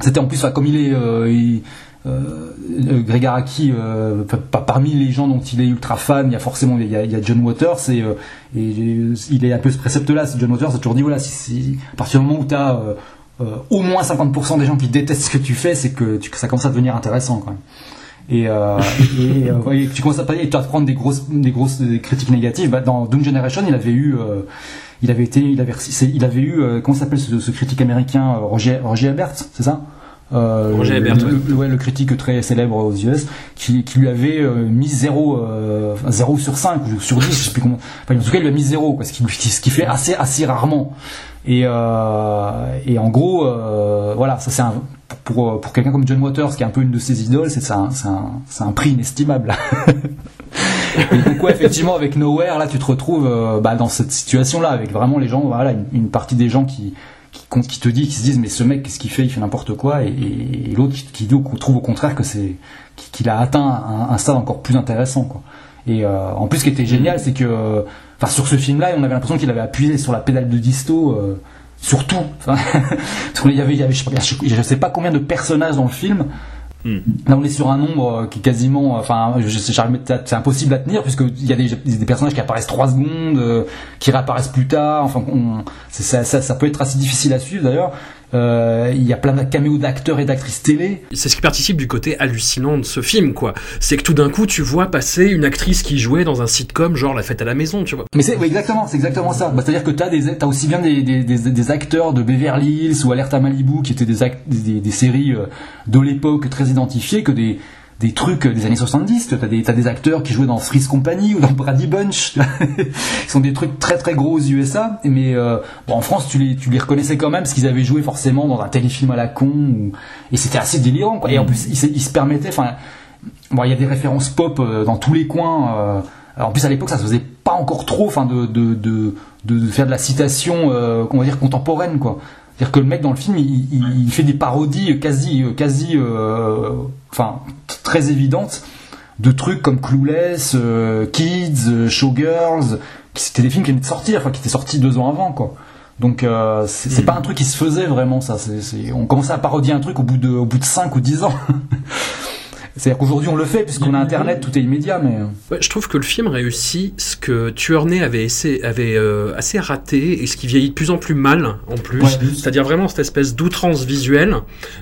C'était en plus, enfin, comme il est, euh, il- euh, euh, Greg Araki, euh, pa- pa- parmi les gens dont il est ultra fan, il y a forcément il y a, il y a John Waters et, euh, et il est un peu ce précepte-là. John Waters a toujours dit voilà, si, si- à partir du moment où tu as au moins 50% des gens qui détestent ce que tu fais, c'est que, tu- que ça commence à devenir intéressant quand même. Et, euh, euh, tu commences à parler, tu vas te prendre des grosses, des grosses critiques négatives. Bah, dans Doom Generation, il avait eu, euh, il avait été, il avait, il avait eu, euh, comment s'appelle ce, ce critique américain, euh, Roger, Roger Ebert, c'est ça? Euh, Roger Ebert, le, le- ouais, le critique très célèbre aux US, qui, qui lui avait euh, mis 0, euh, enfin, 0 sur 5 ou sur 10, je sais plus comment. Enfin, en tout cas, il lui a mis 0, quoi, ce qui, ce qui fait assez, assez rarement. Et, euh, et en gros, voilà, ça c'est un, pour, pour quelqu'un comme John Waters, qui est un peu une de ses idoles, c'est un, prix inestimable. Et donc ouais, effectivement, avec Nowhere, là, tu te retrouves euh, bah, dans cette situation-là, avec vraiment les gens, voilà, une, une partie des gens qui qui, te dit, qui se disent, mais ce mec, qu'est-ce qu'il fait? Il fait n'importe quoi, et, et- et l'autre qui, trouve au contraire que c'est qu'il qu'il a atteint un, un stade encore plus intéressant, quoi. Et euh, en plus, ce qui était génial, c'est que, enfin, sur ce film-là, on avait l'impression qu'il avait appuyé sur la pédale de disto. Euh, sur tout. Enfin, parce qu'il y avait, il y avait, je sais pas- je sais pas combien de personnages dans le film, Là, on est sur un nombre euh, qui est quasiment, enfin, sais, j'arrive- c'est impossible à tenir puisqu'il y a des, personnages qui apparaissent 3 secondes, euh, qui réapparaissent plus tard. Enfin, on- ça, ça peut être assez difficile à suivre d'ailleurs. Euh, il y a plein de caméos d'acteurs et d'actrices télé. C'est ce qui participe du côté hallucinant de ce film, quoi. C'est que tout d'un coup, tu vois passer une actrice qui jouait dans un sitcom, genre La Fête à la Maison, tu vois. Mais c'est exactement, c'est exactement ça. Bah, C'est-à-dire que t'as des, aussi bien des, des, des, des acteurs de Beverly Hills ou Alerte à Malibu qui étaient des, act- des, des séries euh, de l'époque très identifiées que des des trucs des années 70. T'as des, t'as des acteurs qui jouaient dans Freeze Company ou dans Brady Bunch. qui sont des trucs très très gros aux USA. Mais euh, bon, en France, tu les, tu les reconnaissais quand même parce qu'ils avaient joué forcément dans un téléfilm à la con. ou- Et c'était assez délirant. Quoi. Et en plus, ils, ils se permettaient... Enfin, bon, il y a des références pop euh, dans tous les coins. euh, alors, en plus, à l'époque, ça se faisait pas encore trop, enfin, de, de, de, de, de faire de la citation, euh, on va dire contemporaine, quoi. C'est-à-dire que le mec dans le film, il, il- il fait des parodies quasi, quasi, euh, enfin, très évidentes de trucs comme Clueless, euh, Kids, euh, Showgirls, qui c'était des films qui venaient de sortir, enfin, qui étaient sortis deux ans avant, quoi. Donc euh, c'est c'est pas un truc qui se faisait vraiment ça. On commençait à parodier un truc au bout de au bout de 5 ou 10 ans. C'est-à-dire qu'aujourd'hui on le fait puisqu'on a internet, tout est immédiat, mais Ouais, je trouve que le film réussit ce que Tuernay avait, essayé, avait euh, assez raté et ce qui vieillit de plus en plus mal en plus. Ouais. C'est-à-dire vraiment cette espèce d'outrance visuelle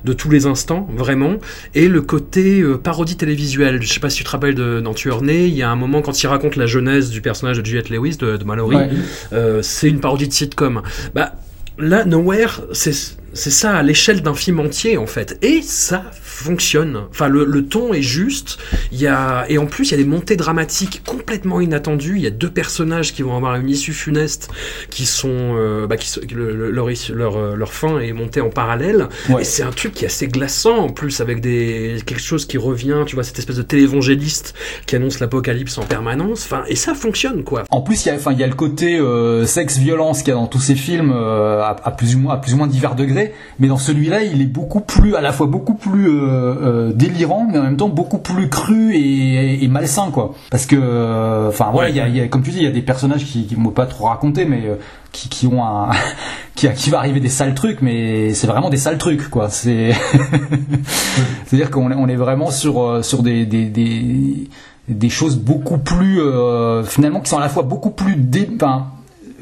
de tous les instants, vraiment, et le côté euh, parodie télévisuelle. Je sais pas si tu te rappelles de, dans Tuernay, il y a un moment quand il raconte la jeunesse du personnage de Juliette Lewis, de, de Mallory, Ouais. euh, c'est une parodie de sitcom. Bah, là, Nowhere, c'est c'est ça à l'échelle d'un film entier en fait, et ça fonctionne. Enfin, le, le ton est juste. Il y a et en plus il y a des montées dramatiques complètement inattendues. Il y a deux personnages qui vont avoir une issue funeste, qui sont euh, bah, qui sont- le- le- leur, leur euh, leur fin est montée en parallèle. Ouais. Et c'est un truc qui est assez glaçant en plus avec des quelque chose qui revient. Tu vois cette espèce de télévangéliste qui annonce l'apocalypse en permanence. Enfin, et ça fonctionne quoi. En plus, il y a, enfin, il y a le côté euh, sexe-violence qu'il y a dans tous ces films euh, à, à plus ou moins, à plus ou moins divers degrés. Mais dans celui-là, il est beaucoup plus, à la fois beaucoup plus euh, euh, délirant, mais en même temps beaucoup plus cru et, malsain, quoi. Parce que, euh, enfin, y a, comme tu dis, il y a des personnages qui, qui m'ont pas trop raconté, mais qui, ont un, qui, va arriver des sales trucs, mais c'est vraiment des sales trucs, quoi. C'est, c'est-à-dire qu'on est, vraiment sur, sur des, des, choses beaucoup plus, finalement, qui sont à la fois beaucoup plus, dé,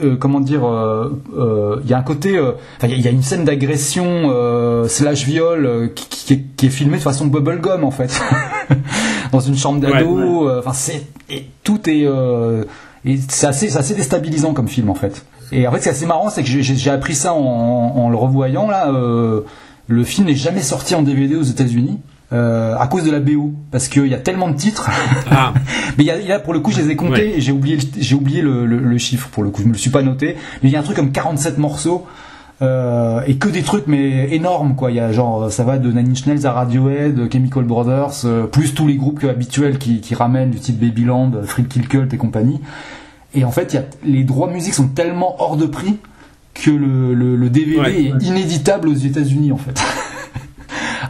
euh, comment dire, euh, euh, il y a un côté, euh, enfin, il y y, a une scène d'agression euh, slash viol euh, qui, qui, est- qui est filmée de façon bubblegum en fait, dans une chambre d'ado. euh, Enfin, c'est et tout est, euh, et c'est assez, c'est assez déstabilisant comme film en fait. Et en fait, c'est assez marrant, c'est que j'ai- appris ça en, en le revoyant là. euh, le film n'est jamais sorti en DVD aux États-Unis. Euh, à cause de la BO parce qu'il y a tellement de titres Ah. mais il y a, y a, pour le coup, je les ai comptés Ouais. et j'ai oublié, le- j'ai oublié le, le- le chiffre pour le coup. Je me le suis pas noté. Mais il y a un truc comme 47 morceaux. euh, et que des trucs mais énormes quoi il y a genre ça va de Nine Inch Nails à Radiohead Chemical Brothers euh, plus tous les groupes habituels qui, qui ramènent du type Babyland Free Kill Cult et compagnie et en fait y a, les droits musique sont tellement hors de prix que le, le, le DVD Ouais. est inéditable aux États-Unis en fait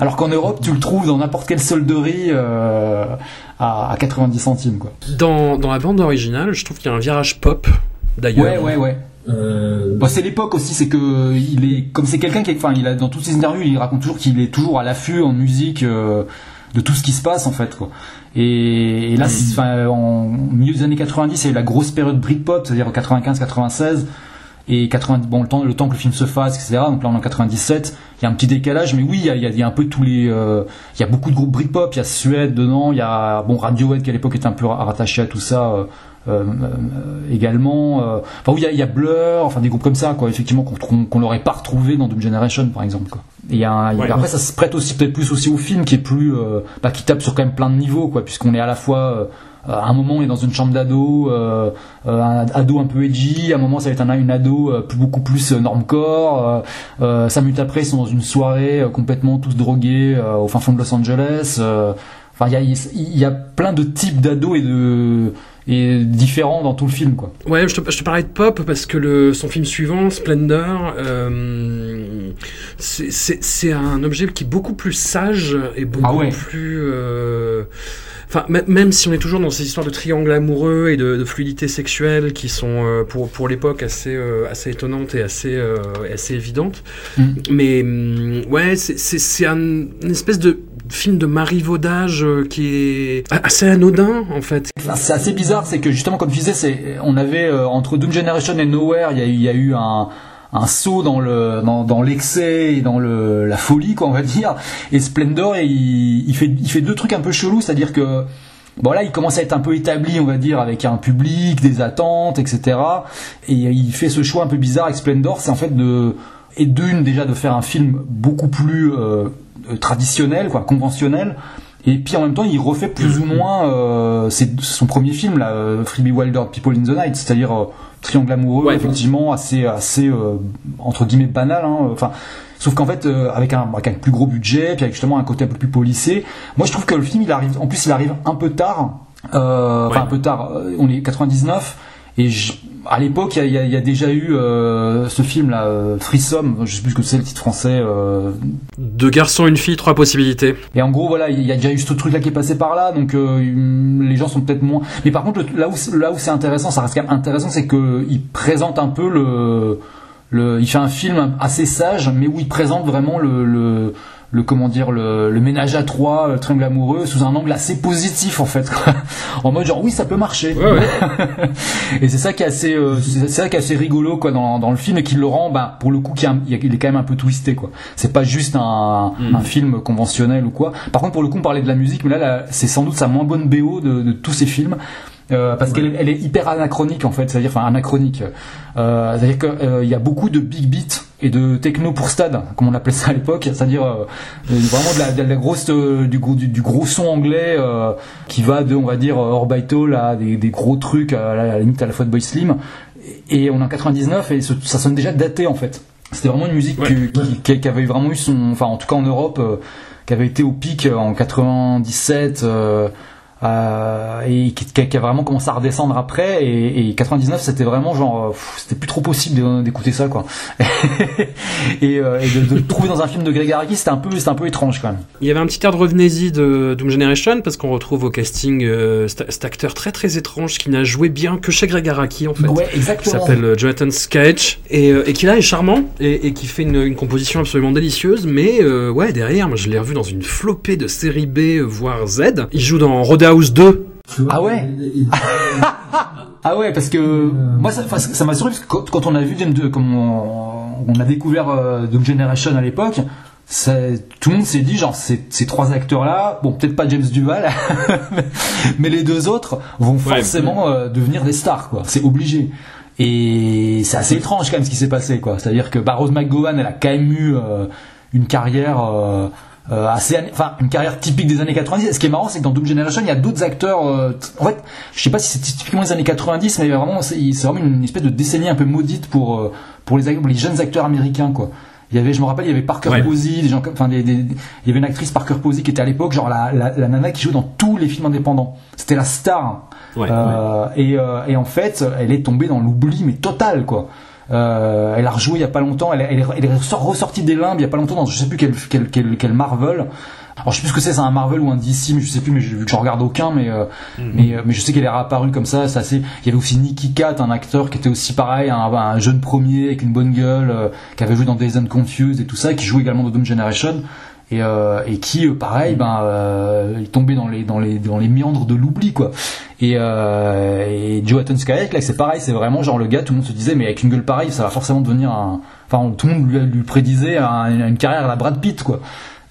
alors qu'en Europe tu le trouves dans n'importe quelle solderie euh, à, à 90 centimes quoi Dans, dans la bande originale, je trouve qu'il y a un virage pop, d'ailleurs. Ouais, ouais, ouais. Bon, c'est l'époque aussi, c'est que il est comme c'est quelqu'un qui, est- enfin, il a dans toutes ses interviews, il raconte toujours qu'il est toujours à l'affût en musique euh, de tout ce qui se passe en fait, quoi. Et, et là, c'est- enfin, en milieu des années 90, il y a eu la grosse période Britpop, c'est-à-dire 95-96 et 90, bon, le temps, le temps que le film se fasse, etc. Donc là, on est en 97. Il y a un petit décalage, mais oui, il y a, il y a- il y a un peu tous les, euh, il y a beaucoup de groupes Britpop. Il y a Suède dedans, il y a bon Radiohead qui à l'époque était un peu rattaché à tout ça. euh, euh, euh, également euh, enfin oui il y a- il y, a Blur enfin des groupes comme ça quoi effectivement qu'on qu'on n'aurait pas retrouvé dans Doom Generation par exemple quoi et y a un- y a- après ça se prête aussi peut-être plus aussi au film qui est plus euh, bah, qui tape sur quand même plein de niveaux quoi puisqu'on est à la fois euh, à un moment on est dans une chambre d'ado euh, euh, un ado un peu edgy à un moment ça va être un, une ado euh, plus- beaucoup plus euh, normcore euh, euh, cinq minutes après ils sont dans une soirée euh, complètement tous drogués euh, au fin fond de Los Angeles euh, Enfin, il y y a plein de types d'ados et de et différents dans tout le film, quoi. Ouais, je te, je te parlais de pop parce que le, son film suivant, Splendor, euh, c'est- c'est c'est un objet qui est beaucoup plus sage et beaucoup Ah ouais. plus. euh, Enfin, mê- même si on est toujours dans ces histoires de triangle amoureux et de, de fluidité sexuelle qui sont euh, pour, pour l'époque assez, euh, assez étonnantes et assez, euh, assez évidentes. Mm. Mais hum, ouais, c'est- c'est c'est un, une espèce de film de marivaudage euh, qui est assez anodin en fait. C'est assez bizarre, c'est que justement, comme tu disais, c'est on avait euh, entre Doom Generation et Nowhere, il y a eu, il y a eu un un saut dans le dans, dans l'excès et dans le la folie quoi on va dire et Splendor il, il fait il fait deux trucs un peu chelous c'est-à-dire que Bon là, il commence à être un peu établi, on va dire, avec un public, des attentes, etc. Et il fait ce choix un peu bizarre avec Splendor, c'est en fait de et d'une déjà de faire un film beaucoup plus euh, traditionnel, quoi, conventionnel. Et puis en même temps, il refait plus ou moins euh, c'est son premier film, là, euh, Freebie Wilder, People in the Night, c'est-à-dire euh, triangle amoureux, Ouais. effectivement, assez, assez euh, entre guillemets banal. Hein, enfin, sauf qu'en fait, euh, avec, un, avec un plus gros budget, puis avec justement un côté un peu plus policé. Moi, je trouve que le film, il arrive, en plus, il arrive un peu tard. Euh, Enfin, Ouais. un peu tard. euh, On est 99. Et je- à l'époque, il y y, y a déjà eu euh, ce film là, euh, Threesome, je sais plus ce que c'est le titre français. euh, Deux garçons, une fille, trois possibilités. et en gros, voilà, il y a déjà eu ce truc là qui est passé par là, donc euh, les gens sont peut-être moins. Mais par contre, le- là où c'est- là où c'est intéressant, ça reste quand même intéressant, c'est que il présente un peu le, le, il fait un film assez sage, mais où il présente vraiment le, le, le comment dire, le, le ménage à trois, le triangle amoureux, sous un angle assez positif en fait, quoi. en mode genre oui, ça peut marcher. Ouais, ouais. Et c'est ça qui est assez, euh, c'est ça qui est assez rigolo quoi dans, dans le film et qui le rend, bah, pour le coup, qui il est quand même un peu twisté quoi. C'est pas juste un, Mm. un film conventionnel ou quoi. Par contre, pour le coup, on parlait de la musique, mais là, là, c'est sans doute sa moins bonne BO de, de tous ces films. Euh, parce qu'elle est- elle est hyper anachronique en fait, c'est-à-dire enfin anachronique. Euh, c'est-à-dire qu'il y a beaucoup de big beats et de techno pour stade, comme on appelait ça à l'époque, c'est-à-dire euh, euh, vraiment de la, de la grosse euh, du, gros- du, du gros son anglais euh, qui va de on va dire Orbital à des, des gros trucs à la, à la limite à la fois de Boy Slim. Et on est en 99 et ce- ça sonne déjà daté en fait. C'était vraiment une musique Ouais. qui, qui- qui avait vraiment eu son, enfin en tout cas en Europe, euh, qui avait été au pic euh, en 97 euh, et qui, qui a- qui vraiment commencé à redescendre après. Et, et 99 c'était vraiment genre, euh, c'était plus trop possible d'écouter ça quoi. et, euh, et de, de le trouver dans un film de Greg Araki, c'était un peu, c'était un peu étrange quand même. Il y avait un petit air de revenez-y de Doom Generation parce qu'on retrouve au casting euh, cet acteur très très étrange qui n'a joué bien que chez Greg Araki en fait. Ouais, qui exactement. s'appelle euh, Jonathan Sketch et, et qui là est charmant et, qui fait une, une composition absolument délicieuse mais ouais derrière moi je l'ai revu dans une flopée de série B voire Z il joue dans Roadhouse 2 Ah ouais? Ah ouais, parce que moi ça m'a surpris parce que quand, on a vu Doom 2, comme on, on a découvert euh, Doom Generation à l'époque, ça- tout le monde s'est dit genre ces, ces trois acteurs là, bon peut-être pas James Duval, mais les deux autres vont Ouais. forcément euh, devenir des stars quoi, c'est obligé. Et c'est assez étrange quand même ce qui s'est passé quoi. C'est-à-dire que bah, Rose McGowan elle a quand même eu euh, une carrière euh, euh, assez enfin une carrière typique des années 90 ce qui est marrant c'est que dans Doom Generation il y a d'autres acteurs euh, en fait je sais pas si c'est typiquement les années 90 mais vraiment c'est vraiment une espèce de décennie un peu maudite pour euh, pour les, pour les jeunes acteurs américains quoi il y avait je me rappelle il y avait Parker Ouais. Posey des gens comme enfin des, des- il y avait une actrice Parker Posey qui était à l'époque genre la, la, la nana qui jouait dans tous les films indépendants c'était la star Ouais. Euh, et, euh, et en fait, elle est tombée dans l'oubli, mais total, quoi. Euh, elle a rejoué il y a pas longtemps, elle, est- elle est, elle est ressort- ressortie des limbes il y a pas longtemps dans je sais plus quel, quel, quel, quel Marvel. Alors je sais plus ce que c'est, c'est un Marvel ou un DC, mais je sais plus, mais je, vu que je regarde aucun, mais euh, mais, euh, mais je sais qu'elle est réapparue comme ça. C'est assez. Il y avait aussi Nicky Cat, un acteur qui était aussi pareil, un, un jeune premier avec une bonne gueule, euh, qui avait joué dans Days and Confused et tout ça, qui joue également dans Doom Generation. Et, euh, et qui euh, pareil ben euh, il tombait dans les dans les dans les méandres de l'oubli quoi. Et, euh, et Jonathan Skyek là c'est pareil c'est vraiment genre le gars tout le monde se disait mais avec une gueule pareille ça va forcément devenir un enfin tout le monde lui, lui prédisait un- une carrière à la Brad Pitt quoi.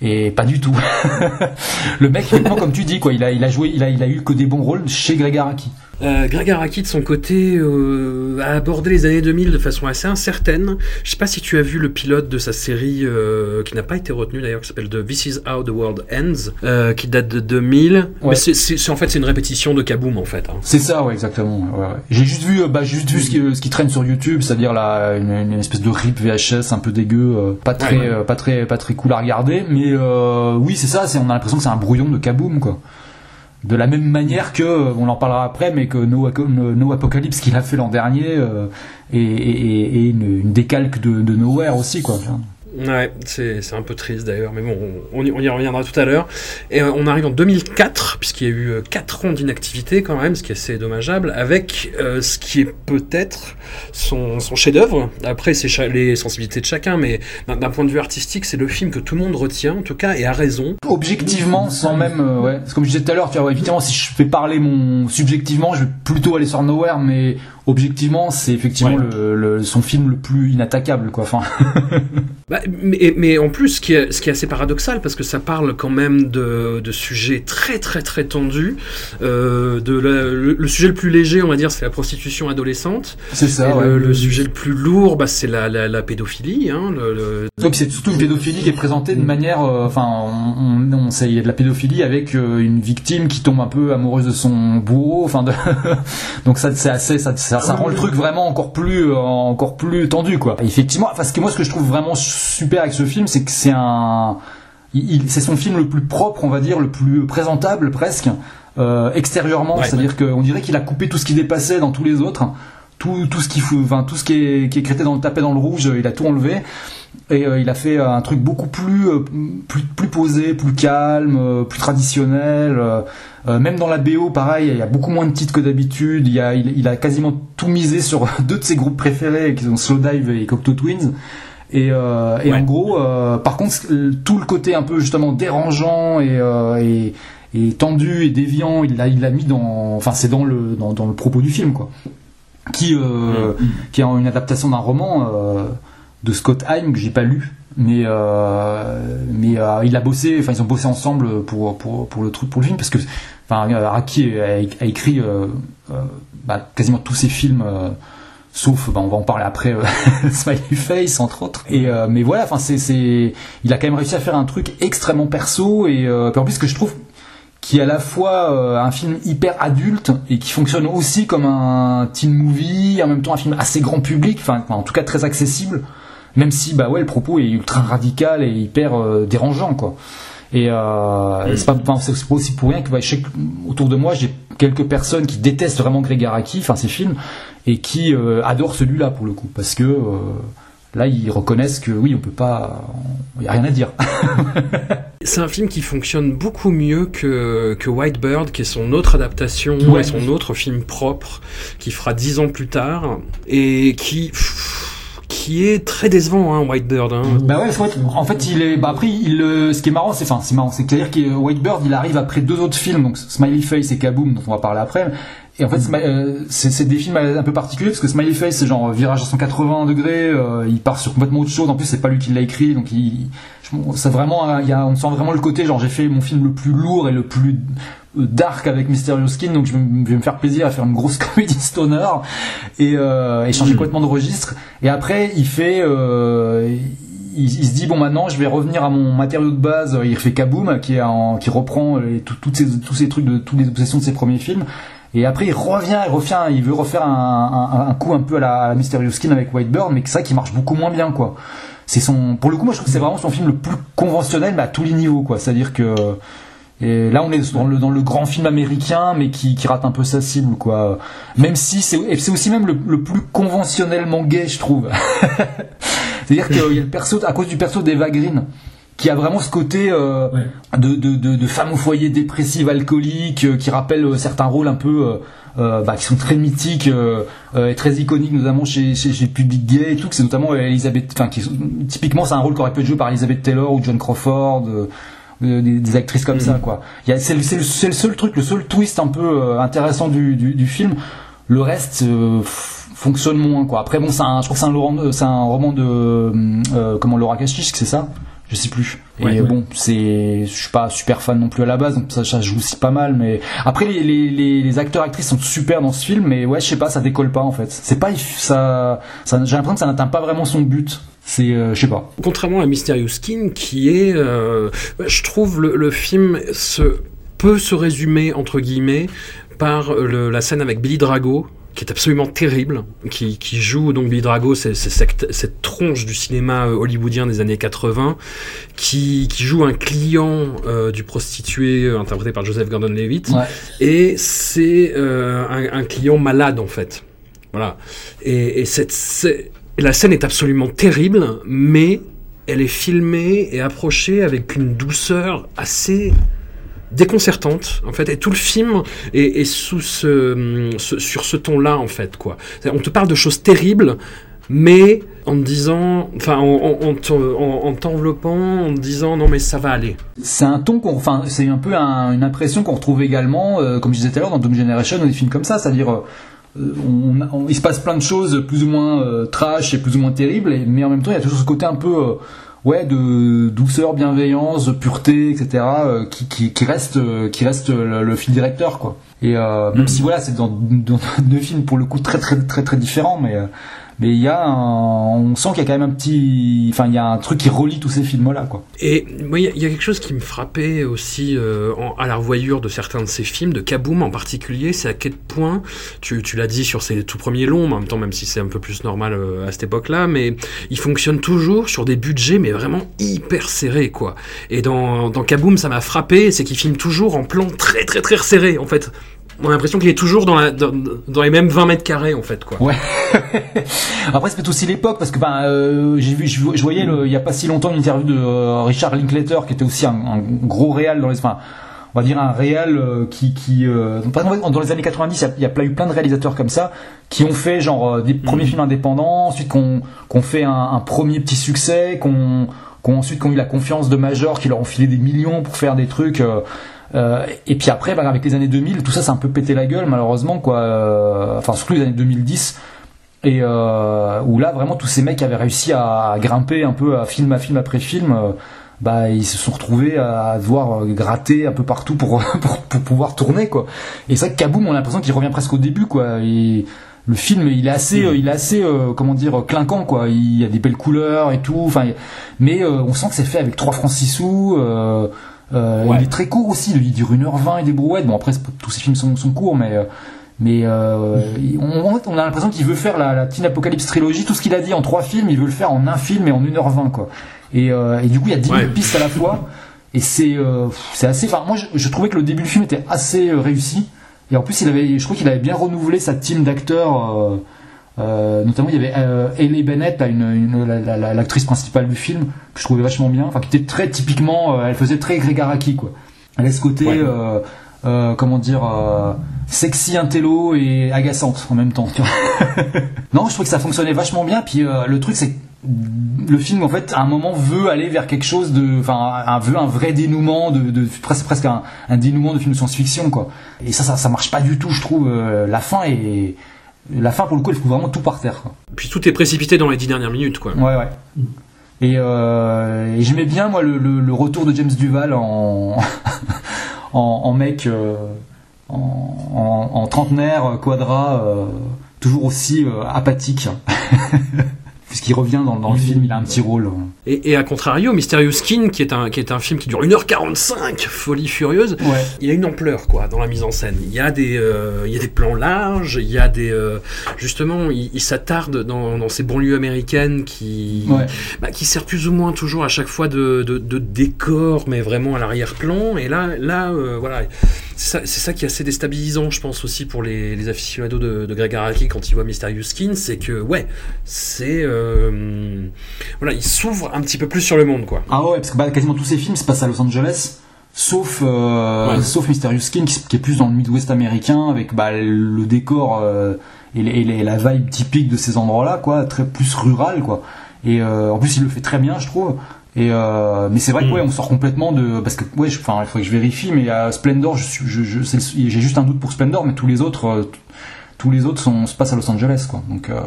Et pas du tout. Le mec effectivement comme tu dis quoi. Il a il a joué il a il a eu que des bons rôles chez Greg Araki Euh, Greg Araki de son côté euh, a abordé les années 2000 de façon assez incertaine. Je sais pas si tu as vu le pilote de sa série euh, qui n'a pas été retenu d'ailleurs, qui s'appelle The This Is How the World Ends, euh, qui date de 2000. Mais Ouais. c'est, en fait c'est une répétition de Kaboom en fait. hein. C'est ça, ouais, exactement. ouais, ouais. J'ai juste vu, bah, juste vu ce qui, ce qui traîne sur YouTube, c'est-à-dire là une, une espèce de rip VHS un peu dégueu, pas très, pas très, pas très cool à regarder. Mais oui, c'est ça. C'est, on a l'impression que c'est un brouillon de Kaboom, quoi. De la même manière que, euh, on en parlera après, mais que No, No- Apocalypse qu'il a fait l'an dernier euh, et, et- et une, une décalque de, de Nowhere aussi, quoi. Ouais, c'est, c'est un peu triste d'ailleurs, mais bon, on, y, on y reviendra tout à l'heure. Et euh, on arrive en 2004, puisqu'il y a eu 4 ans d'inactivité quand même, ce qui est assez dommageable, avec euh, ce qui est peut-être son, son chef-d'œuvre. Après, c'est les sensibilités de chacun, mais d'un, point de vue artistique, c'est le film que tout le monde retient, en tout cas, et a raison. objectivement sans même euh, ouais comme je disais tout à l'heure tu vois évidemment si je fais parler mon subjectivement je vais plutôt aller sur Nowhere mais objectivement, c'est effectivement le, le- son film le plus inattaquable, quoi. Enfin, Bah, mais, mais en plus, ce qui, est, ce qui est assez paradoxal, parce que ça parle quand même de, de sujets très très très tendus. Euh, de la- le, le sujet le plus léger, on va dire, c'est la prostitution adolescente. c'est ça. Et ouais. le, le sujet le plus lourd, bah, c'est la, la, la pédophilie. Hein, Donc c'est surtout une pédophilie qui est présentée de manière, euh, enfin, on, on, on sait, il y a de la pédophilie avec euh, une victime qui tombe un peu amoureuse de son bourreau, enfin, de... donc ça c'est assez, ça, ça, ça rend le truc vraiment encore plus, euh, encore plus tendu, quoi. Effectivement, parce que moi ce que je trouve vraiment super avec ce film, c'est que c'est un, c'est son film le plus propre, on va dire, le plus présentable presque, euh, extérieurement, Ouais, c'est-à-dire qu'on dirait qu'il a coupé tout ce qui dépassait dans tous les autres. Tout, tout ce qui enfin tout ce qui est qui est dans le tapé dans le rouge, il a tout enlevé et euh, il a fait un truc beaucoup plus euh, plus, plus posé, plus calme, euh, plus traditionnel. euh, euh, même dans la BO, pareil, il y a beaucoup moins de titres que d'habitude. Il, a, il, il a quasiment tout misé sur deux de ses groupes préférés, qui sont Slowdive et Cocteau Twins. Et, euh, et Ouais. en gros, euh, par contre, tout le côté un peu justement dérangeant et, euh, et, et tendu et déviant, il l'a il mis dans, enfin c'est dans le dans, dans le propos du film quoi, qui euh, qui est une adaptation d'un roman euh, de Scott Heim que j'ai pas lu, mais euh, mais euh, il a bossé, enfin ils ont bossé ensemble pour pour pour le truc pour le film parce que enfin euh, Araki a, écrit bah, quasiment tous ses films. Sauf, bah, on va en parler après, euh, Smiley Face entre autres. Et euh, mais voilà, enfin c'est, c'est, il a quand même réussi à faire un truc extrêmement perso et euh, en plus que je trouve qui est à la fois un film hyper adulte et qui fonctionne aussi comme un teen movie, en même temps un film assez grand public, enfin en tout cas très accessible, même si bah ouais le propos est ultra radical et hyper euh, dérangeant quoi. Et euh, et c'est pas, aussi pour rien que bah, je sais que autour de moi j'ai quelques personnes qui détestent vraiment Greg Araki, enfin ses films, et qui euh, adorent celui-là pour le coup, parce que euh, là ils reconnaissent que oui on peut pas, il y a rien à dire. C'est un film qui fonctionne beaucoup mieux que, que White Bird, qui est son autre adaptation Ouais. et son autre film propre, qui fera dix ans plus tard, et qui, qui est très décevant, hein, White Bird. Hein. Bah ouais, en fait, en fait, il est. Bah après, il, euh, ce qui est marrant, c'est, enfin, c'est marrant, c'est à dire que Whitebird, il arrive après deux autres films, donc Smiley Face et Kaboom, dont on va parler après. Et en fait, euh, c'est des films un peu particuliers parce que Smiley Face, c'est genre virage à 180 degrés, euh, il part sur complètement autre chose. En plus, c'est pas lui qui l'a écrit, donc il, c'est vraiment, il y a, on sent vraiment le côté genre j'ai fait mon film le plus lourd et le plus euh, dark avec Mysterious Skin, donc je vais me faire plaisir à faire une grosse comédie stoner et, euh, et changer complètement de registre. Et après, il fait, euh, il, il se dit bon maintenant je vais revenir à mon matériau de base. Il refait Kaboom qui est en, qui reprend les- tout- toutes ces, tous ces trucs de toutes les obsessions de ses premiers films. Et après il revient, il un- il veut refaire un, un, un coup un peu à la, à la Mysterious Skin avec Whitebird, mais c'est ça qui marche beaucoup moins bien quoi. C'est son, pour le coup moi je trouve que c'est vraiment son film le plus conventionnel mais à tous les niveaux quoi. C'est-à-dire que et là, on est dans le, dans le grand film américain, mais qui, qui rate un peu sa cible, quoi. Même si c'est aussi même le, le plus conventionnellement gay, je trouve. C'est-à-dire qu'il y a le perso, à cause du perso d'Eva Green, qui a vraiment ce côté euh, de, de, de, de femme au foyer dépressive, alcoolique, euh, qui rappelle euh, certains rôles un peu... bah, qui sont très mythiques et très iconiques notamment chez, chez, chez le public gay et tout que c'est notamment enfin qui typiquement c'est un rôle qui aurait pu être joué par Elizabeth Taylor ou John Crawford des, des actrices comme ça quoi. C'est le, seul truc le seul twist un peu euh, intéressant du, du, du film. Le reste euh, fonctionne moins quoi. Après bon un, je crois que c'est un, Laurent- euh, c'est un roman de euh, comment Laura Kachich c'est ça? Je sais plus. Et Ouais, ouais. bon c'est je suis pas super fan non plus à la base donc ça, ça joue aussi pas mal mais après les, les, les, les acteurs actrices sont super dans ce film mais ouais je sais pas ça décolle pas en fait. C'est pas ça, ça j'ai l'impression que ça n'atteint pas vraiment son but c'est euh, je sais pas Contrairement à Mysterious Skin, qui est, euh, je trouve, le, le film se, peut se résumer, entre guillemets, par le- la scène avec Billy Drago, qui est absolument terrible, qui, qui joue, donc Billy Drago, c'est c'est cette, cette tronche du cinéma euh, hollywoodien des années 80, qui, qui joue un client euh, du prostitué euh, interprété par Joseph Gordon-Levitt, Ouais. et c'est euh, un, un client malade, en fait. Voilà. Et, et cette, c'est- la scène est absolument terrible, mais elle est filmée et approchée avec une douceur assez déconcertante en fait. Et tout le film est, sous ce, sur ce ton là en fait quoi. On te parle de choses terribles mais en te disant enfin en, en- en te- en- en t'enveloppant en te disant non mais ça va aller. C'est un ton enfin c'est un peu un- une impression qu'on retrouve également euh, comme je disais tout à l'heure dans Doom Generation ou des films comme ça. C'est-à-dire euh, on, on- il se passe plein de choses plus ou moins euh, trash et plus ou moins terribles, et- mais en même temps il y a toujours ce côté un peu euh, ouais de douceur, bienveillance, de pureté, etc. euh, qui, qui, qui reste euh, qui reste le, le fil directeur quoi. Et euh, même si voilà c'est dans, dans deux films pour le coup très très très très différents, mais euh, mais il y a on sent qu'il y a quand même un petit, enfin il y a un truc qui relie tous ces films là quoi. Et il y, a- quelque chose qui me frappait aussi euh, à la revoyure de certains de ces films, de Kaboom en particulier, c'est à quel point, tu, tu l'as dit sur ses tout premiers longs, en même temps, même si c'est un peu plus normal euh, à cette époque-là, mais il fonctionne toujours sur des budgets, mais vraiment hyper serrés, quoi. Et dans, dans Kaboom, ça m'a frappé, c'est qu'il filme toujours en plan très très très serré, en fait. On a l'impression qu'il est toujours dans, la, dans, dans les mêmes 20 mètres carrés, en fait, quoi. Ouais. Après, c'est peut-être aussi l'époque parce que ben, euh, j'ai vu, je, je voyais le, il y a pas si longtemps une interview de euh, Richard Linklater qui était aussi un, un gros réal dans les, enfin, on va dire un réal euh, qui, qui euh, par exemple, dans les années 90, il y a, y a eu plein de réalisateurs comme ça qui ont fait genre euh, des premiers films indépendants, ensuite qu'on qu'on fait un, un premier petit succès, qu'on qu'on ensuite qu'on eu la confiance de majors qui leur ont filé des millions pour faire des trucs. euh, euh, et puis après, bah, avec les années 2000, tout ça, c'est un peu pété la gueule, malheureusement, quoi. Euh, Enfin, surtout les années 2010, et euh, où là, vraiment, tous ces mecs avaient réussi à grimper un peu à film à film après film. bah, ils se sont retrouvés à devoir gratter un peu partout pour, pour, pouvoir tourner, quoi. Et c'est vrai que Kaboom, on a l'impression qu'il revient presque au début, quoi. Et le film, il est assez, il est assez, comment dire, clinquant, quoi. Il y a des belles couleurs et tout. Enfin, mais on sent que c'est fait avec 3 francs 6 sous. Euh, Ouais. Il est très court aussi, il dure 1h20 et des brouettes. Bon, après, tous ces films sont, sont courts, mais. euh, mais euh, on, on a l'impression qu'il veut faire la, la Teen Apocalypse trilogie, tout ce qu'il a dit en trois films, il veut le faire en un film et en 1h20 quoi. Et, euh, et du coup il y a 10 000 Ouais. pistes à la fois et c'est euh, c'est assez. Enfin moi je, je trouvais que le début du film était assez réussi et en plus il avait, je crois qu'il avait bien renouvelé sa team d'acteurs. Euh, notamment il y avait euh, Hayley Bennett, là, une, une- la- la- la- l'actrice principale du film que je trouvais vachement bien, enfin qui était très typiquement, euh, elle faisait très Greg Araki quoi. Elle a ce côté, Ouais. euh, euh, comment dire, euh, sexy, intello et agaçante en même temps. Tu vois. non, je trouve que ça fonctionnait vachement bien. Puis euh, le truc, c'est que le film, en fait, à un moment veut aller vers quelque chose de, enfin, un, veut un vrai dénouement de, de presque presque un, un dénouement de film de science-fiction, quoi. Et ça, ça, ça marche pas du tout, je trouve. Euh, la fin est, la fin pour le coup, elle fout vraiment tout par terre. Quoi. Puis tout est précipité dans les dix dernières minutes, quoi. Ouais, ouais. Et, euh, et j'aimais bien moi le, le, le retour de James Duval en en, en mec euh, en, en, en trentenaire euh, quadra euh, toujours aussi apathique puisqu'il revient dans, dans le film il a un petit rôle. Et, et à contrario, Mysterious Skin, qui est un, qui est un film qui dure 1h45, folie furieuse, ouais. il a une ampleur quoi dans la mise en scène. Il y a des, euh, il y a des plans larges, il y a des, euh, justement, il, il s'attarde dans, dans ces banlieues américaines qui, ouais. bah, qui servent plus ou moins toujours à chaque fois de, de, de décor, mais vraiment à l'arrière-plan. Et là, là, euh, voilà, c'est ça, qui est assez déstabilisant, je pense aussi pour les, les aficionados de, de Greg Araki quand ils voient Mysterious Skin, c'est que ouais, c'est, euh, voilà, il s'ouvre un petit peu plus sur le monde quoi. ah ouais parce que bah, quasiment tous ces films se passent à Los Angeles sauf euh, Ouais. sauf Mysterious Skin qui, qui est plus dans le Midwest américain avec bah, le décor euh, et, la vibe typique de ces endroits là quoi très plus rural quoi et euh, en plus il le fait très bien je trouve et euh, mais c'est vrai que Mm. ouais on sort complètement de parce que ouais je- enfin il faut que je vérifie mais à Splendor je suis je, je- c'est le- j'ai juste un doute pour Splendor mais tous les autres euh, tous les autres sont, se passent à Los Angeles quoi donc euh,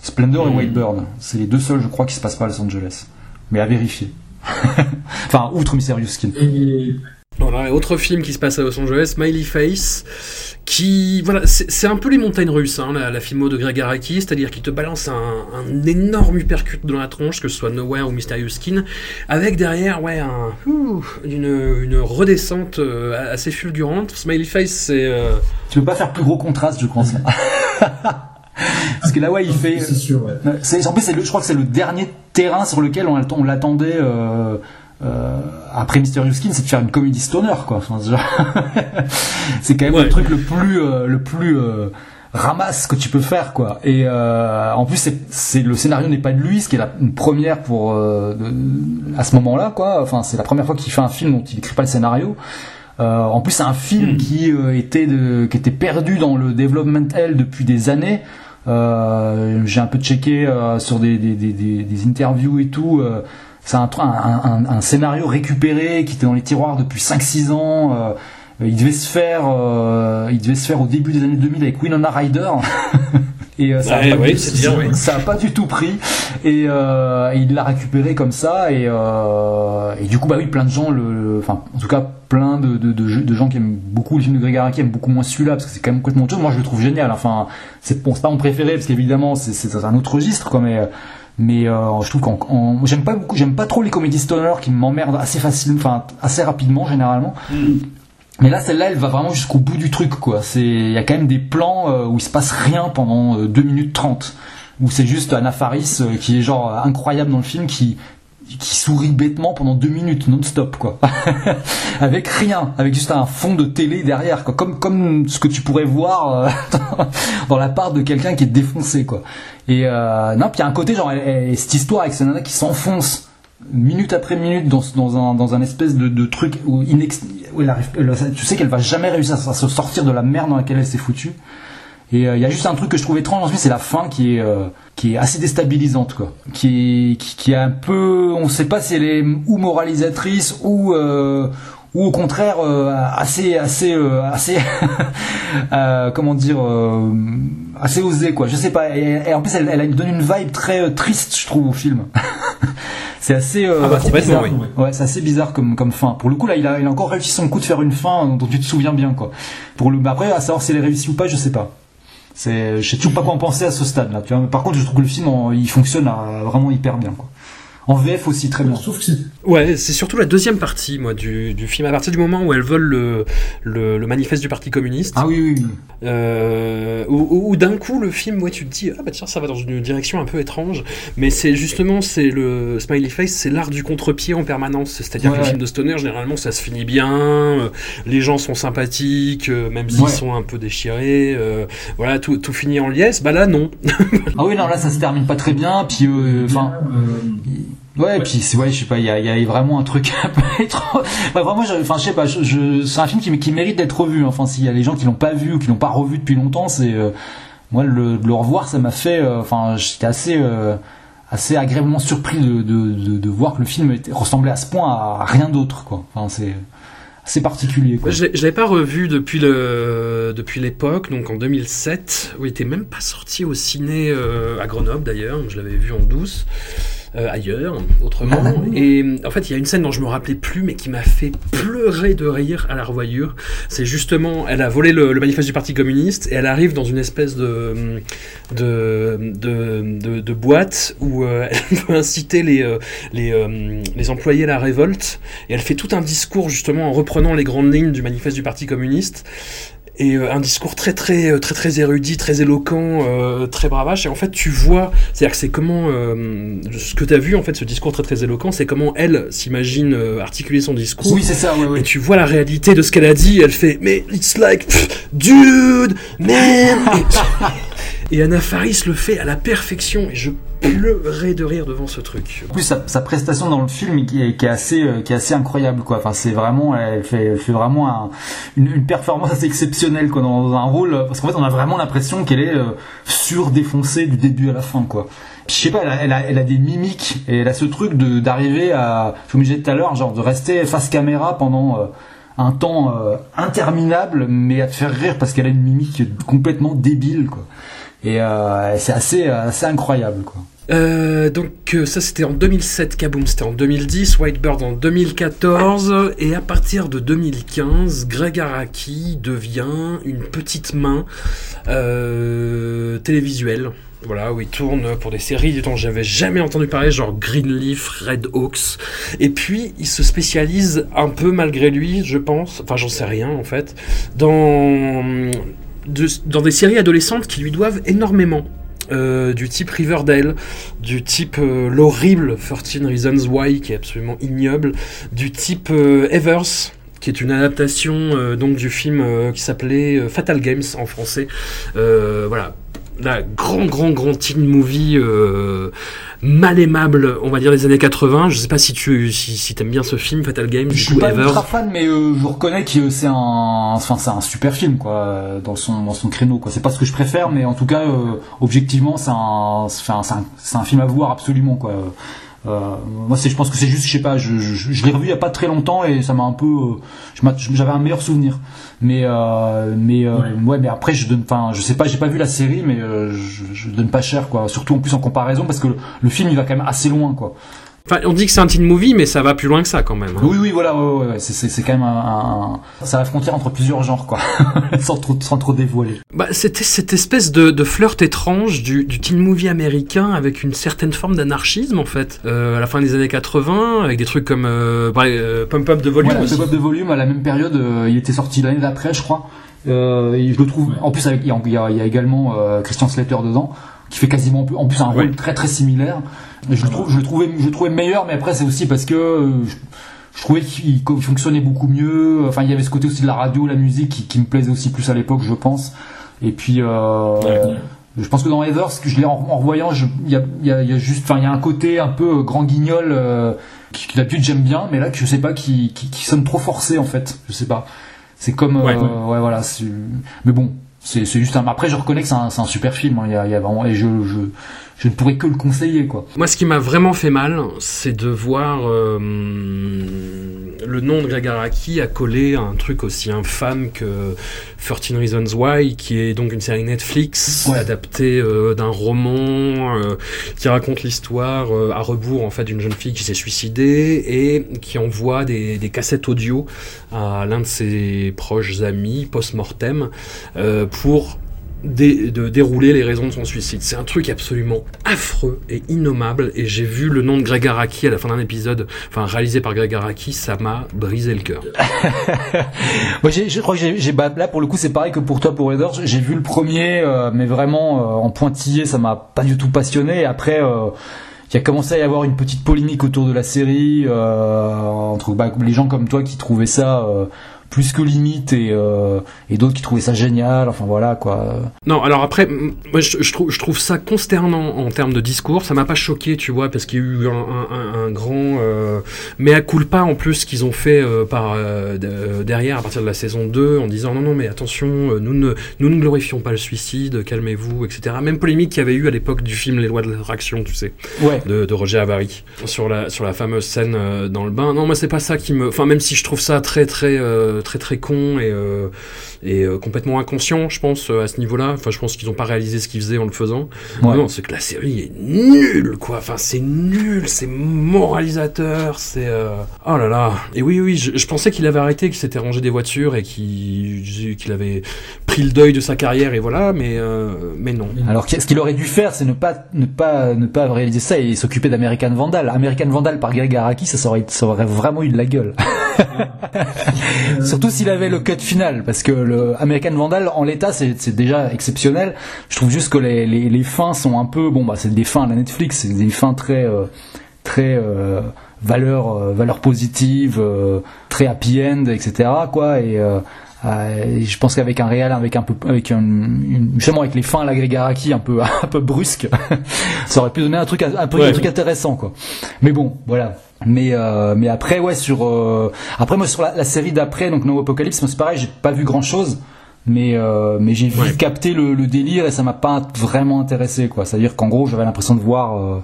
Splendor et Mm. White Bird c'est les deux seuls je crois qui se passent pas à Los Angeles mais à vérifier enfin outre Mysterious Skin Et Voilà, et autre film qui se passe à Los Angeles, Smiley Face, qui voilà, c'est un peu les montagnes russes, hein, la, la filmo de Greg Araki, c'est-à-dire qu'il te balance un, un énorme uppercut dans la tronche, que ce soit Nowhere ou Mysterious Skin, avec derrière ouais un une, une redescente euh, assez fulgurante. Smiley Face, c'est euh, tu peux pas faire plus gros contraste je pense parce que là ouais il fait c'est sûr, ouais. Euh, C'est, en plus, c'est le, je crois que c'est le dernier terrain sur lequel on, on l'attendait euh, euh, après Mysterious Skin, c'est de faire une comédie stoner, quoi. Enfin, c'est quand même Ouais. le truc le plus, euh, le plus euh, ramasse que tu peux faire, quoi. Et euh, en plus, c'est, le scénario n'est pas de lui, ce qui est la, une première pour euh, de- à ce moment-là, quoi. Enfin, c'est la première fois qu'il fait un film dont il écrit pas le scénario. Euh, en plus, c'est un film qui euh, était de, qui était perdu dans le development hell depuis des années. Euh, j'ai un peu checké euh, sur des, des, des, des, des interviews et tout. Euh, c'est un, un, un, un scénario récupéré qui était dans les tiroirs depuis 5-6 ans. euh, il devait se faire, il devait se faire au début des années 2000 avec Winona Ryder. et ça, Ouais, a pas ouais, ouais. pas du tout pris et, euh, et il l'a récupéré comme ça et, euh, et du coup bah oui plein de gens le enfin en tout cas plein de, de, de, de gens qui aiment beaucoup le film de Greg Araki aiment beaucoup moins celui-là parce que c'est quand même complètement autre chose moi je le trouve génial enfin c'est bon pas mon préféré parce qu'évidemment c'est c'est un autre registre quoi mais mais euh, je trouve qu'en en- j'aime pas beaucoup j'aime pas trop les comédies stoner qui m'emmerdent assez facilement enfin assez rapidement généralement mais là, celle-là, elle va vraiment jusqu'au bout du truc, quoi. C'est, il y a quand même des plans euh, où il se passe rien pendant euh, 2 minutes 30. Où c'est juste Anna Faris, euh, qui est genre euh, incroyable dans le film, qui, qui sourit bêtement pendant 2 minutes non-stop, quoi. avec rien. Avec juste un fond de télé derrière, quoi. Comme, comme ce que tu pourrais voir euh, dans, la part de quelqu'un qui est défoncé, quoi. Et, euh, non, puis il y a un côté, genre, cette histoire avec cette nana qui s'enfonce minute après minute dans, dans, un, dans un espèce de, truc où, tu sais qu'elle va jamais réussir à, se sortir de la merde dans laquelle elle s'est foutue. Et euh, il y a juste un truc que je trouve étrange ensuite, c'est la fin qui est euh, qui est assez déstabilisante quoi. Qui est qui, qui est un peu, on sait pas si elle est ou moralisatrice ou euh, ou au contraire assez assez assez comment dire assez osée quoi. Je sais pas. Et, et en plus elle, elle donne une vibe très triste je trouve au film. C'est assez, euh, Ah bah, assez bizarre. Ouais, c'est assez bizarre comme, comme fin. Pour le coup, là, il a, il a encore réussi son coup de faire une fin dont tu te souviens bien, quoi. Pour le, après, à savoir si elle est réussie ou pas, je sais pas. C'est, je sais toujours pas quoi en penser à ce stade-là, tu vois. Par contre, je trouve que le film, en- il fonctionne euh, vraiment hyper bien, quoi. En VF aussi, très bien. Trouve que c'est Ouais, c'est surtout la deuxième partie, moi, du, du film. À partir du moment où elles volent le, le, le manifeste du Parti communiste, Ah oui, oui, oui. euh, où, où- où d'un coup le film, ouais, tu te dis, ah bah tiens, ça va dans une direction un peu étrange. Mais c'est justement, c'est le smiley face, c'est l'art du contre-pied en permanence. C'est-à-dire Ouais, que ouais. films de stoner, généralement, ça se finit bien, euh, les gens sont sympathiques, euh, même s'ils Ouais. sont un peu déchirés, euh, voilà, tout, tout finit en liesse. Bah là, non. Ah oui, non, là, ça se termine pas très bien, puis, euh, enfin, Ouais, et puis c'est ouais, je sais pas, il y a, il y a vraiment un truc un peu étrange. Bah, vraiment, je, enfin, je sais pas, je, je- c'est un film qui, qui mérite d'être revu. Enfin, s'il y a les gens qui l'ont pas vu ou qui l'ont pas revu depuis longtemps, c'est euh, moi le, de le revoir, ça m'a fait, euh, enfin, j'étais assez euh, assez agréablement surpris de, de, de, de voir que le film était, ressemblait à ce point à rien d'autre, quoi. Enfin, c'est assez particulier, quoi. Je l'ai- pas revu depuis le depuis l'époque, donc en 2007, où il était même pas sorti au ciné euh, à Grenoble d'ailleurs. Je l'avais vu en douce. Euh, ailleurs, autrement. Et en fait, il y a une scène dont je me rappelais plus, mais qui m'a fait pleurer de rire à la revoyure. C'est justement, elle a volé le, le manifeste du Parti communiste et elle arrive dans une espèce de de de, de, de boîte où euh, elle veut inciter les euh, les, euh, les employés à la révolte et elle fait tout un discours justement en reprenant les grandes lignes du manifeste du Parti communiste et euh, un discours très très euh, très très érudit, très éloquent, euh, très bravache. Et en fait, tu vois, c'est-à-dire que c'est comment euh, ce que tu as vu en fait, ce discours très très éloquent, c'est comment elle s'imagine euh, articuler son discours. Oui, c'est ça, ouais, Et ouais. tu vois la réalité de ce qu'elle a dit, elle fait mais it's like pff, dude, man. et, et Anna Faris le fait à la perfection et je pleurais de rire devant ce truc. En plus, sa, prestation dans le film qui est, assez, euh, qui est assez incroyable, quoi. Enfin, c'est vraiment, elle fait, vraiment un- une, une performance exceptionnelle, quoi, dans un rôle. Parce qu'en fait, on a vraiment l'impression qu'elle est euh, surdéfoncée du début à la fin, quoi. Je sais pas, elle a, elle a, des mimiques et elle a ce truc d'arriver à, comme je disais tout à l'heure, genre de rester face caméra pendant. euh, un temps euh, interminable, mais à te faire rire parce qu'elle a une mimique complètement débile, quoi. Et euh, c'est assez, assez incroyable, quoi. Euh, donc euh, ça c'était en 2007, Kaboom c'était en 2010, Whitebird en 2014 et à partir de 2015, Greg Araki devient une petite main euh, télévisuelle. Voilà, où il tourne pour des séries dont j'avais jamais entendu parler, genre Greenleaf, Red Hawks. Et puis, il se spécialise un peu malgré lui, je pense, enfin j'en sais rien en fait, dans, dans des séries adolescentes qui lui doivent énormément. Euh, du type Riverdale, du type euh, l'horrible 13 Reasons Why, qui est absolument ignoble, du type euh, Evers, qui est une adaptation donc du film qui s'appelait Fatal Games en français. Voilà, la grand grand grand teen movie euh, mal aimable, on va dire des années 80. Je sais pas si tu si, si t'aimes bien ce film Fatal Games, Je suis pas ultra fan, mais euh, je reconnais que c'est un, enfin c'est un super film quoi, dans son dans son créneau quoi. C'est pas ce que je préfère, mais en tout cas euh, objectivement c'est un, c'est un, c'est un, c'est un film à voir absolument quoi. Euh, moi, c'est, je pense que c'est juste, je sais pas, je, je, je l'ai revu il y a pas très longtemps et ça m'a un peu, euh, j'avais un meilleur souvenir. Mais, euh, mais euh, ouais. mais après, je donne, enfin, je sais pas, j'ai pas vu la série, mais euh, je, je donne pas cher, quoi. Surtout en plus en comparaison parce que le, le film il va quand même assez loin, quoi. Enfin, on dit que c'est un teen movie, mais ça va plus loin que ça quand même. hein. Oui, oui, voilà, ouais, ouais, ouais, c'est, quand même un, un, c'est la frontière entre plusieurs genres, quoi, sans trop, sans trop dévoiler. Bah, c'était cette espèce de, de flirt étrange du, du teen movie américain avec une certaine forme d'anarchisme en fait. Euh, à la fin des années 80, avec des trucs comme euh, bah, euh, Pump Up de volume aussi. ce Bob de volume à la même période, euh, il était sorti l'année d'après, je crois. Euh, et je le trouve. En plus, il, y y a- également euh, Christian Slater dedans, qui fait quasiment en plus un rôle Ouais. très très similaire. Je le trouve, je le trouvais, je le trouvais meilleur, mais après c'est aussi parce que euh, je, je trouvais qu'il fonctionnait beaucoup mieux. Enfin, il y avait ce côté aussi de la radio, la musique, qui, qui me plaisait aussi plus à l'époque, je pense. Et puis. Euh, Je pense que dans Heathers, que je l'ai en, en revoyant, il y a, il y, a, il y a juste, enfin, il y a un côté un peu euh, grand guignol euh, qui, qui d'habitude j'aime bien, mais là que je sais pas, qui, qui, qui sonne trop forcé en fait. Je sais pas. C'est comme, euh, Ouais. ouais, voilà. Mais bon, c'est juste un. Après, je reconnais que c'est un, super film. hein, Il y, a, il y a vraiment, et je, je, je ne pourrais que le conseiller, quoi. Moi, ce qui m'a vraiment fait mal, c'est de voir euh, le nom de Greg Araki accolé à un truc aussi infâme que 13 Reasons Why, qui est donc une série Netflix Ouais. adaptée euh, d'un roman euh, qui raconte l'histoire à rebours en fait d'une jeune fille qui s'est suicidée et qui envoie des, des cassettes audio à l'un de ses proches amis post-mortem pour de dérouler les raisons de son suicide. C'est un truc absolument affreux et innommable. Et j'ai vu le nom de Greg Araki à la fin d'un épisode, enfin réalisé par Greg Araki, ça m'a brisé le cœur. Moi, je crois que j'ai, bah, là pour le coup c'est pareil que pour toi pour Raiders. J'ai vu le premier, euh, mais vraiment euh, en pointillé, ça m'a pas du tout passionné. Après, euh, il y a commencé à y avoir une petite polémique autour de la série euh, entre bah, les gens comme toi qui trouvaient ça euh, plus que limite et, euh, et d'autres qui trouvaient ça génial. Enfin voilà quoi. Non, alors après, moi je, je trouve, je trouve ça consternant en termes de discours. Ça m'a pas choqué, tu vois, parce qu'il y a eu un, un- un- grand euh, mea culpa en plus qu'ils ont fait euh, par euh, de- derrière à partir de la saison 2 en disant non, non, mais attention, euh, nous ne, nous ne glorifions pas le suicide, calmez-vous, etc. Même polémique qu'il y avait eu à l'époque du film Les lois de l'attraction, tu sais Ouais. de, de Roger Avary sur la sur la fameuse scène euh, dans le bain. Non, moi c'est pas ça qui me. Enfin, même si je trouve ça très très euh, très très con et euh, et euh, complètement inconscient, je pense euh, à ce niveau-là. Enfin, je pense qu'ils ont pas réalisé ce qu'ils faisaient en le faisant. Ouais. Non, c'est que la série est nulle, quoi. Enfin, c'est nul, c'est moralisateur, c'est. euh, Oh là là. Et oui, oui, je, je pensais qu'il avait arrêté, qu'il s'était rangé des voitures et qu'il qu'il avait pris le deuil de sa carrière et voilà, mais euh, mais non. Alors ce qu'il aurait dû faire, c'est ne pas ne pas ne pas réaliser ça et s'occuper d'American Vandal? American Vandal par Greg Araki, ça, ça aurait, ça aurait vraiment eu de la gueule. Surtout s'il avait le cut final, parce que le American Vandal en l'état c'est déjà exceptionnel. Je trouve juste que les, fins sont un peu bon bah c'est des fins à la Netflix, c'est des fins très euh, très euh, valeur euh, valeur positive, euh, très happy end, etc. quoi et euh, et je pense qu'avec un réel, avec un peu, avec un, une, justement avec les fins à la un peu, un peu brusque, ça aurait pu donner un truc, un, Ouais. un truc intéressant, quoi. Mais bon, voilà. Mais, euh, mais après, ouais, sur, euh, après moi sur la, la série d'après, donc No Apocalypse, moi, c'est pareil, j'ai pas vu grand chose. Mais euh, mais j'ai Ouais. vite capté le, le délire et ça m'a pas vraiment intéressé quoi. C'est-à-dire qu'en gros j'avais l'impression de voir euh,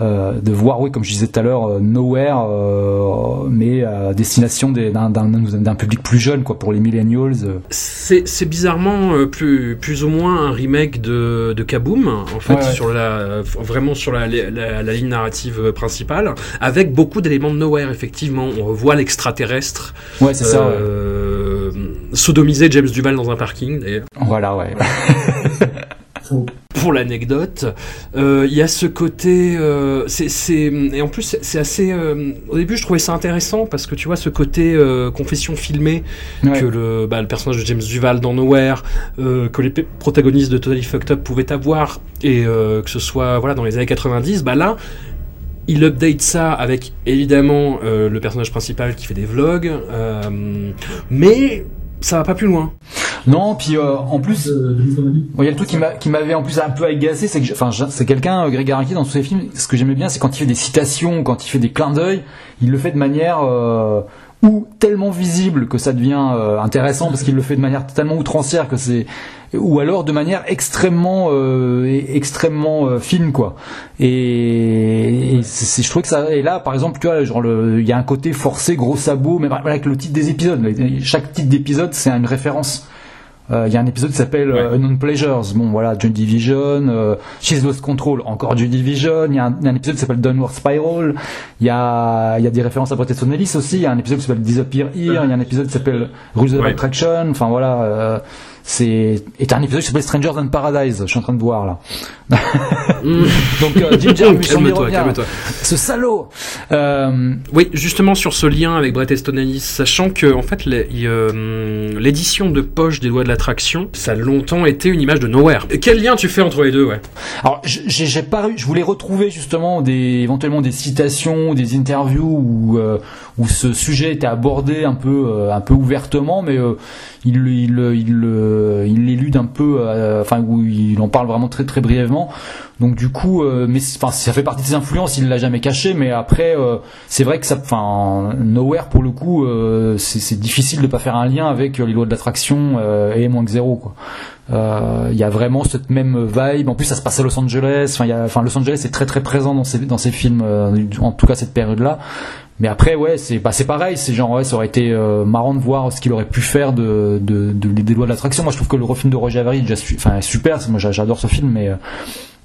de voir oui comme je disais tout à l'heure euh, Nowhere euh, mais à destination des- d'un d'un d'un public plus jeune quoi pour les millennials. euh. C'est c'est bizarrement euh, plus, plus ou moins un remake de, de Kaboom, en fait, Ouais, ouais. sur la, vraiment sur la, la, la ligne narrative principale, avec beaucoup d'éléments de Nowhere, effectivement. On revoit l'extraterrestre Ouais c'est ça. ouais. euh, sodomiser James Duval dans un parking, d'ailleurs. Voilà ouais. Pour l'anecdote, euh, il y a ce côté, euh, c'est, et en plus c'est- assez. euh, au début, je trouvais ça intéressant parce que tu vois ce côté euh, confession filmée Ouais. que le, bah, le personnage de James Duval dans Nowhere, euh, que les protagonistes de Totally Fucked Up pouvaient avoir, et euh, que ce soit voilà dans les années 90, bah là. Il update ça avec évidemment euh, le personnage principal qui fait des vlogs, euh, mais ça va pas plus loin. Non, puis euh, en plus, il y a le truc qui m'a- qui m'avait en plus un peu agacé, c'est que, je- enfin, c'est quelqu'un, euh, Greg Araki, dans tous ses films, ce que j'aimais bien, c'est quand il fait des citations, quand il fait des clins d'œil, il le fait de manière euh, ou tellement visible que ça devient euh, intéressant parce qu'il le fait de manière tellement outrancière que c'est ou alors de manière extrêmement euh, extrêmement euh, fine quoi. Et, et c'est- je trouve que ça et là par exemple tu vois genre il y a un côté forcé gros sabot mais avec le titre des épisodes. Chaque titre d'épisode c'est une référence Il y a un épisode qui s'appelle euh, Unknown Pleasures. Bon, voilà, Joy Division, euh, She's Lost Control, encore Joy Division. Il y a un, il y a un épisode qui s'appelle Downward Spiral. Il y a, il y a des références à Bret Easton Ellis aussi. Il y a un épisode qui s'appelle Disappear Here. Il y a un épisode qui s'appelle Rules of Ouais. Attraction. Enfin voilà, euh, c'est et t'as un épisode qui s'appelle Strangers Than Paradise. Je suis en train de voir là. Donc euh, Jim Jarmusch, on y Calme-toi, calme-toi. Ce salaud. Euh, Oui, justement sur ce lien avec Brett Easton Ellis, sachant que en fait euh, l'édition de poche des lois de l'attraction, ça a longtemps été une image de Nowhere. Et Quel lien tu fais entre les deux, ouais? Alors, j'ai pas, je voulais retrouver justement des, éventuellement des citations, des interviews où, euh, où ce sujet était abordé un peu, euh, un peu ouvertement, mais euh, il, il, il, euh, l'élude un peu, enfin où il en parle vraiment très très brièvement. Donc du coup, mais ça fait partie de ses influences, il l'a jamais caché, mais après c'est vrai que ça, enfin Nowhere pour le coup, c'est difficile de pas faire un lien avec les lois de l'attraction et moins que zéro Il y a vraiment cette même vibe. En plus, ça se passe à Los Angeles. Enfin, Los Angeles est très très présent dans ces films, en tout cas cette période-là. Mais après, ouais, c'est bah, c'est pareil. C'est genre, ouais, ça aurait été euh, marrant de voir ce qu'il aurait pu faire de, de, de- des lois de l'attraction. Moi, je trouve que le refilm de Roger Avery, est déjà enfin, super. Moi, j'a- j'adore ce film, mais euh,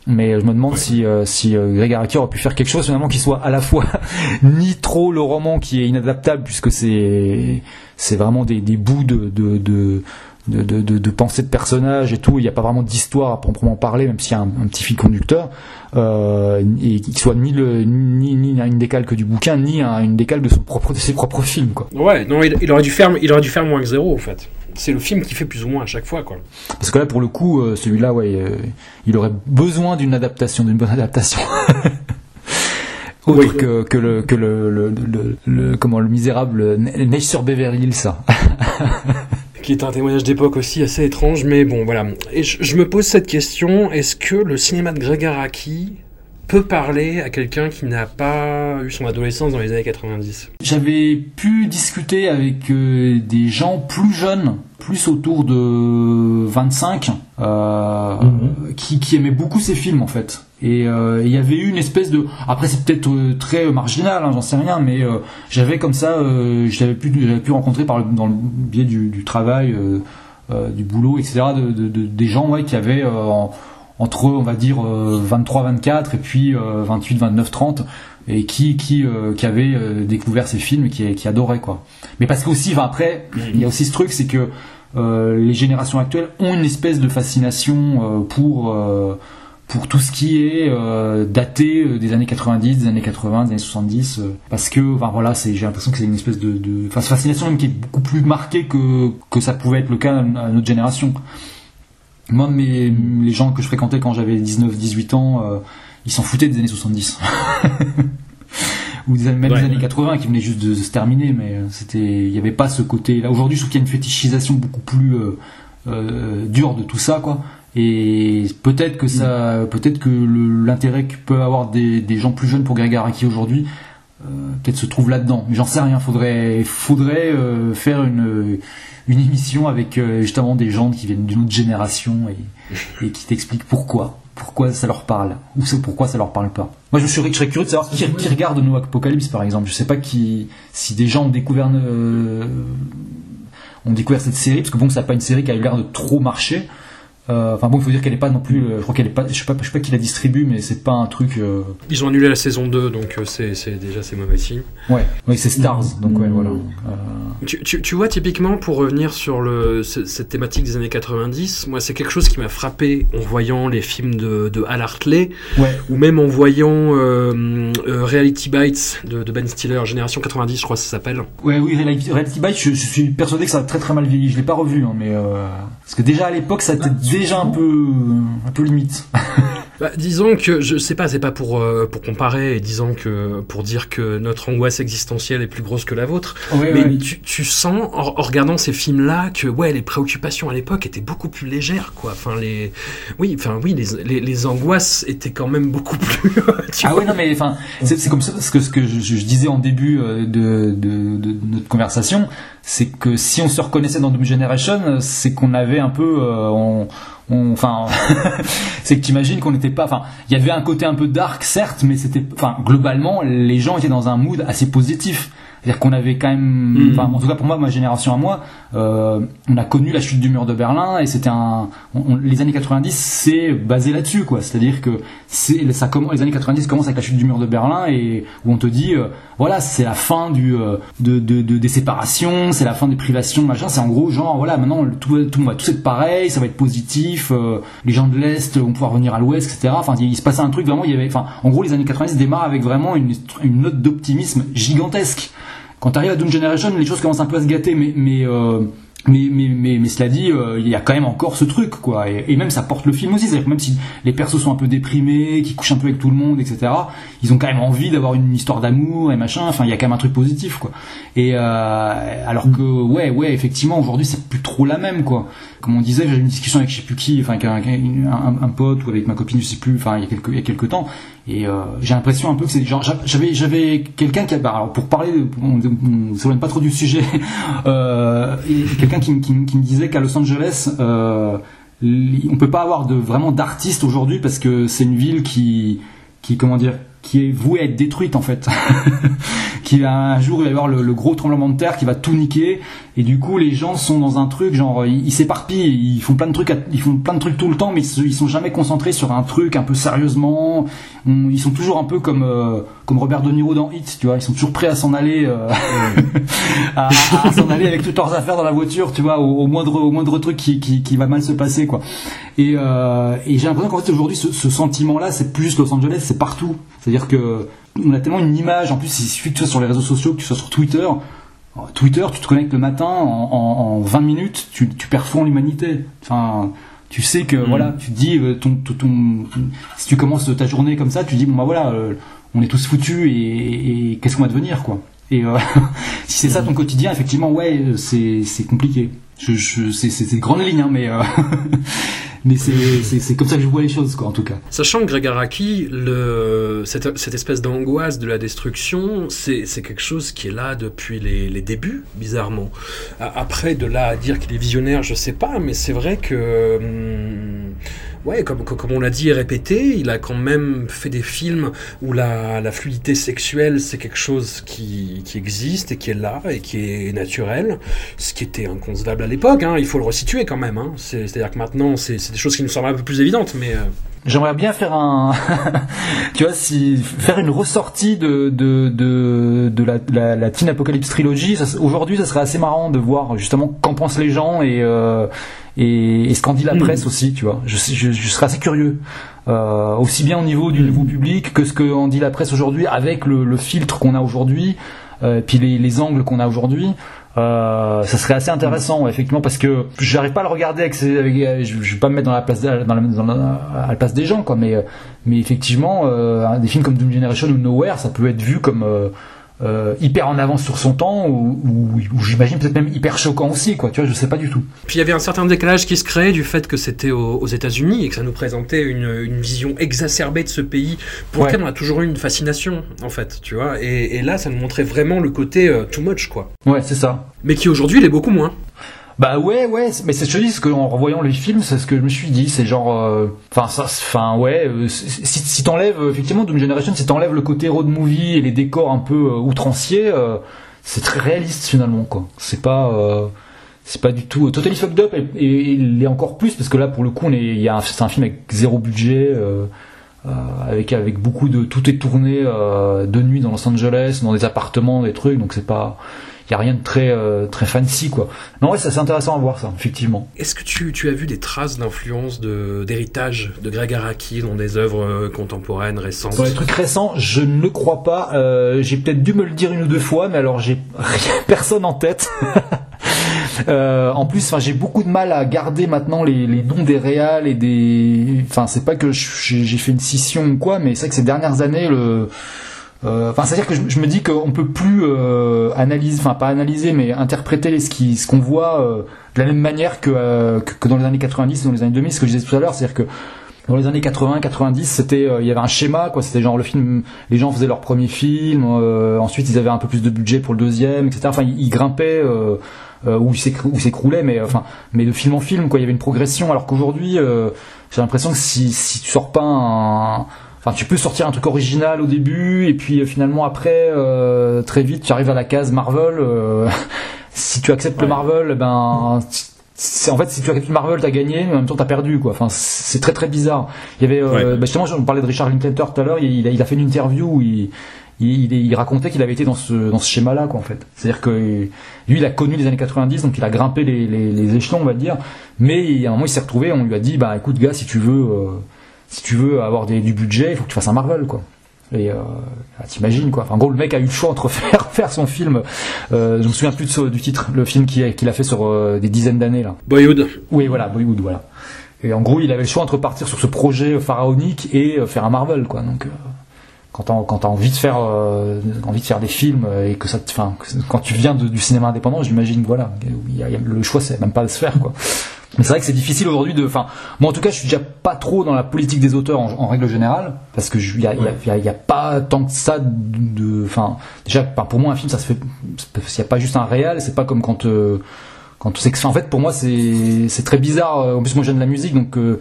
mais je me demande si euh, si euh, Greg Araki aurait pu faire quelque chose finalement qui soit à la fois ni trop le roman qui est inadaptable puisque c'est c'est vraiment des, des bouts de de, de de, de, de, de pensée de personnages et tout, il n'y a pas vraiment d'histoire à proprement parler, même s'il y a un, un petit fil conducteur, euh, et qui soit ni, le, ni, ni une décalque du bouquin, ni un- une décalque de, son propre, de ses propres films. Quoi. Ouais, non, il, il aurait dû faire, il aurait dû faire moins que zéro en fait. C'est le film qui fait plus ou moins à chaque fois, quoi. Parce que là, pour le coup, euh, celui-là, ouais, euh, il aurait besoin d'une adaptation, d'une bonne adaptation. Autre Oui. que, que, le, que le, le, le, le- comment, le misérable sur Beverly Hills, ça. Qui est un témoignage d'époque aussi assez étrange, mais bon, voilà. Et je, je me pose cette question est-ce que le cinéma de Greg Araki peut parler à quelqu'un qui n'a pas eu son adolescence dans les années 90 J'avais pu discuter avec euh, des gens plus jeunes, plus autour de 25, euh, qui, qui aimaient beaucoup ces films en fait. Et euh, il y avait eu une espèce de... Après c'est peut-être euh, très marginal, hein, j'en sais rien, mais euh, j'avais comme ça, euh, j'avais pu, pu rencontrer par dans le biais du, travail, euh, euh, du boulot, etc., de, de- de- des gens ouais, qui avaient... euh, en- entre on va dire 23-24 et puis euh, 28-29-30 et qui qui euh, qui euh, découvert ces films et qui qui adorait quoi. Mais parce qu'aussi enfin, après il y a aussi ce truc c'est que euh, les générations actuelles ont une espèce de fascination euh, pour euh, pour tout ce qui est euh, daté euh, des années 90, des années 80, des années 70 euh, parce que enfin voilà, j'ai l'impression que c'est une espèce de fascination même qui est beaucoup plus marquée que que ça pouvait être le cas à notre génération. Moi, mes, les gens que je fréquentais quand j'avais 19-18 ans, euh, ils s'en foutaient des années 70. Ou des, même Ouais. des années 80 qui venaient juste de, de se terminer, mais c'était, il n'y avait pas ce côté. Là, aujourd'hui, je trouve qu'il y a une fétichisation beaucoup plus euh, euh, dure de tout ça, quoi. Et peut-être que ça, peut-être que l'intérêt que peut avoir des, gens plus jeunes pour Greg Araki aujourd'hui, euh, peut-être se trouve là-dedans. J'en sais rien. Faudrait, faudrait euh, faire une une émission avec euh, justement des gens qui viennent d'une autre génération et, qui t'expliquent pourquoi, pourquoi ça leur parle ou pourquoi ça leur parle pas. Moi, je serais, je serais curieux de savoir qui, regarde No Apocalypse par exemple. Je sais pas si des gens ont découvert, ont découvert cette série parce que bon, ça n'a pas une série qui a eu l'air de trop marcher. Euh, Enfin bon, il faut dire qu'elle est pas non plus. euh, je crois qu'elle est pas. Je sais pas, je sais pas qui la distribue, mais c'est pas un truc. euh, Ils ont annulé la saison 2, donc euh, c'est c'est- déjà c'est mauvais signe. Ouais, oui, c'est Stars. Donc ouais, voilà. Euh, Tu, tu- tu vois, typiquement, pour revenir sur le, cette thématique des années 90, moi, c'est quelque chose qui m'a frappé en voyant les films de, de Hal Hartley, ouais. ou même en voyant euh, euh, Reality Bites de, de Ben Stiller, Génération 90, je crois que ça s'appelle. Ouais, oui, Reality Reality Bites, je, je suis persuadé que ça a très très mal vieilli. Je l'ai pas revu, hein, mais euh, parce que déjà à l'époque, ça était déjà un peu un peu limite. Bah, disons que je sais pas, c'est pas pour euh, pour comparer et disons que pour dire que notre angoisse existentielle est plus grosse que la vôtre, Oui, mais oui. tu, tu sens en, en regardant ces films-là que ouais les préoccupations à l'époque étaient beaucoup plus légères quoi. Enfin les oui enfin oui les, les, les angoisses étaient quand même beaucoup plus. tu Ah ouais non mais enfin c'est comme ça ce que ce que je, je disais en début euh, de, de, de notre conversation c'est que si on se reconnaissait dans Doom Generation c'est qu'on avait un peu euh, on- enfin c'est que t'imagines qu'on n'était pas enfin il y avait un côté un peu dark certes mais c'était enfin globalement les gens étaient dans un mood assez positif c'est-à-dire qu'on avait quand même, Mhm. enfin, en tout cas pour moi, ma génération à moi, euh, on a connu la chute du mur de Berlin et c'était un, on- on- les années 90, c'est basé là-dessus, quoi. C'est-à-dire que c'est, ça commence, les années 90 commencent avec la chute du mur de Berlin et où on te dit, euh, voilà, c'est la fin du, euh, de, de, de- des séparations, c'est la fin des privations, machin. C'est en gros genre, voilà, maintenant tout, tout monde va tous être pareil, ça va être positif. euh, les gens de l'est vont pouvoir venir à l'ouest, etc. Enfin, il se passait un truc vraiment. Il y avait, enfin, en gros, les années 90 démarrent avec vraiment une, une note d'optimisme gigantesque quand tu arrives à Doom Generation, les choses commencent un peu à se gâter, mais mais euh, mais, mais, mais, mais cela dit, euh, il y a quand même encore ce truc, quoi. Et, et même ça porte le film aussi, c'est-à-dire que même si les persos sont un peu déprimés, qui couchent un peu avec tout le monde, etc., ils ont quand même envie d'avoir une histoire d'amour et machin. Enfin, il y a quand même un truc positif, quoi. Et euh, alors que, ouais, ouais, effectivement, aujourd'hui, c'est plus trop la même, quoi. Comme on disait, j'ai eu une discussion avec je sais plus qui, enfin, avec un, pote ou avec ma copine, je sais plus, enfin, il y a quelques, il y a quelques temps. Et euh, j'ai l'impression un peu que c'est genre j'avais j'avais quelqu'un qui a, bah, alors pour parler on ne s'éloigne pas trop du sujet euh, quelqu'un qui, me- disait qu'à Los Angeles euh, on peut pas avoir de vraiment d'artistes aujourd'hui parce que c'est une ville qui qui comment dire qui est vouée à être détruite en fait. Qui va un jour il va y avoir le, gros tremblement de terre qui va tout niquer. Et du coup les gens sont dans un truc genre ils s'éparpillent. Ils font plein de trucs à- ils font plein de trucs tout le temps mais ils sont jamais concentrés sur un truc un peu sérieusement. Ils sont toujours un peu comme euh, comme Robert De Niro dans Hit tu vois ils sont toujours prêts à s'en aller euh, à, à- à s'en aller avec toutes leurs affaires dans la voiture tu vois au, au moindre au moindre truc qui, qui, qui va mal se passer quoi. Et, euh, et j'ai l'impression qu'en fait aujourd'hui ce, ce sentiment là c'est plus Los Angeles c'est partout. C'est à dire que on a tellement une image en plus il suffit que tu sois sur les réseaux sociaux que tu sois sur Twitter. Alors, Twitter, tu te connectes le matin, en, en, en 20 minutes, tu, tu perfonds l'humanité. Enfin, tu sais que, voilà, tu te dis, euh, ton, ton, ton- si tu commences ta journée comme ça, tu dis, bon bah voilà, euh, on est tous foutus et, qu'est-ce qu'on va devenir, quoi. Et euh, si c'est ça ton quotidien, effectivement, ouais, c'est compliqué. Je, je, c'est grandes lignes, hein, mais, euh, mais c'est comme ça que je vois les choses, quoi, en tout cas. Sachant que Greg Araki, le, cette, cette espèce d'angoisse de la destruction, c'est quelque chose qui est là depuis les, les débuts, bizarrement. Après, de là à dire qu'il est visionnaire, je sais pas, mais c'est vrai que. hum, ouais, comme, comme on l'a dit et répété, il a quand même fait des films où la, la fluidité sexuelle, c'est quelque chose qui, qui existe et qui est là et qui est naturel, ce qui était inconcevable à l'époque, hein, il faut le resituer quand même. Hein. C'est- C'est-à-dire que maintenant, c'est c'est des choses qui nous semblent un peu plus évidentes, mais. euh, J'aimerais bien faire un, tu vois, si faire une ressortie de de de, de la, la, la Teen Apocalypse trilogie. ça- Aujourd'hui, ça serait assez marrant de voir justement qu'en pensent les gens et euh, et, et ce qu'en dit la presse aussi, tu vois. Je, je, je serais assez curieux, euh, aussi bien au niveau du nouveau public que ce qu'en dit la presse aujourd'hui avec le, le filtre qu'on a aujourd'hui, euh, puis les, les angles qu'on a aujourd'hui. Euh, ça serait assez intéressant, effectivement, parce que j'arrive pas à le regarder avec, avec euh, je, vais pas me mettre dans la place, à la place des gens, quoi. Mais, euh, mais effectivement, des films comme Doom Generation ou Nowhere, ça peut être vu comme euh, hyper en avance sur son temps, ou, ou, ou j'imagine peut-être même hyper choquant aussi, quoi. Tu vois, je sais pas du tout. Puis il y avait un certain décalage qui se créait du fait que c'était aux, aux États-Unis et que ça nous présentait une, une vision exacerbée de ce pays pour Ouais. lequel on a toujours eu une fascination, en fait, tu vois. Et, et là, ça nous montrait vraiment le côté euh, too much, quoi. Ouais, c'est ça. Mais qui aujourd'hui l'est beaucoup moins. Bah ouais, ouais, mais c'est ce que je dis, parce qu'en revoyant les films, c'est ce que je me suis dit, c'est genre, euh, enfin, ça, enfin, ouais, euh, si, si t'enlèves, euh, effectivement, Doom Generation, si t'enlèves le côté road movie et les décors un peu euh, outranciers, c'est très réaliste finalement, quoi. C'est pas, c'est pas du tout. Totally Fucked Up, et, et il est encore plus, parce que là, pour le coup, il y a c'est un film avec zéro budget. avec avec beaucoup de tout est tourné de nuit dans Los Angeles dans des appartements des trucs donc c'est pas il y a rien de très euh, très fancy quoi non ouais ça c'est intéressant à voir ça effectivement Est-ce que tu, tu as vu des traces d'influence, de- d'héritage de, Greg Araki dans des œuvres euh, contemporaines, récentes? Sur les trucs récents, je ne le crois pas. Euh, j'ai peut-être dû me le dire une ou deux fois, mais alors j'ai rien- personne en tête. Euh, en plus, enfin, j'ai beaucoup de mal à garder maintenant les, les noms des réals et des. Enfin, c'est pas que j'ai fait une scission ou quoi, mais c'est vrai que ces dernières années, le. Euh, Enfin, c'est-à-dire que je, me dis qu'on peut plus euh, analyser, enfin pas analyser, mais interpréter ce qu'on voit euh, de la même manière que, que dans les années 90, dans les années 2000, ce que je disais tout à l'heure, c'est-à-dire que dans les années 80, 90, c'était, il y avait un schéma, quoi. C'était genre le film, les gens faisaient leur premier film, ensuite ils avaient un peu plus de budget pour le deuxième, etc. Enfin, ils, grimpaient ou s'écroulaient, mais enfin, mais de film en film, quoi. Il y avait une progression. Alors qu'aujourd'hui, j'ai l'impression que si si tu sors pas un Enfin, tu peux sortir un truc original au début, et puis euh, finalement après, euh, très vite, tu arrives à la case Marvel. euh, si tu acceptes le Marvel, eh ben, c'est en fait si tu acceptes le Marvel, t'as gagné, mais en même temps t'as perdu, quoi. Enfin, c'est très très bizarre. Il y avait, euh, Ouais. bah, justement, on parlait de Richard Linklater tout à l'heure. Il, a- il a fait une interview où il il, il- il racontait qu'il avait été dans ce, dans ce schéma-là, quoi, en fait. C'est-à-dire que lui, il a connu les années 90, donc il a grimpé les, les, les échelons, on va dire. Mais à un moment, il s'est retrouvé, on lui a dit, bah, écoute, gars, si tu veux, euh, si tu veux avoir des, du budget, il faut que tu fasses un Marvel, quoi. Et euh, ah, t'imagines quoi. Enfin, en gros, le mec a eu le choix entre faire faire son film. Euh, je me souviens plus de ce- du titre, le film qu'il a, a fait sur euh, des dizaines d'années là. Boyhood. Oui, voilà, Bollywood, voilà. Et en gros, il avait le choix entre partir sur ce projet pharaonique et euh, faire un Marvel, quoi. Donc, euh, quand t'as quand t'as envie de faire euh, envie de faire des films et que ça, te- enfin, quand tu viens de- du cinéma indépendant, j'imagine, voilà, il y a- il y a- le choix, c'est même pas de se faire, quoi. Mais c'est vrai que c'est difficile aujourd'hui de. Enfin, moi en tout cas, je suis déjà pas trop dans la politique des auteurs en, en règle générale, parce que il y a, y a- y a- y a pas tant que ça de. Enfin, déjà, pour moi, un film, ça se fait. S'il n'y a pas juste un réel, c'est pas comme quand. euh, quand c'est que en fait pour moi c'est c'est très bizarre en plus moi j'aime la musique donc euh,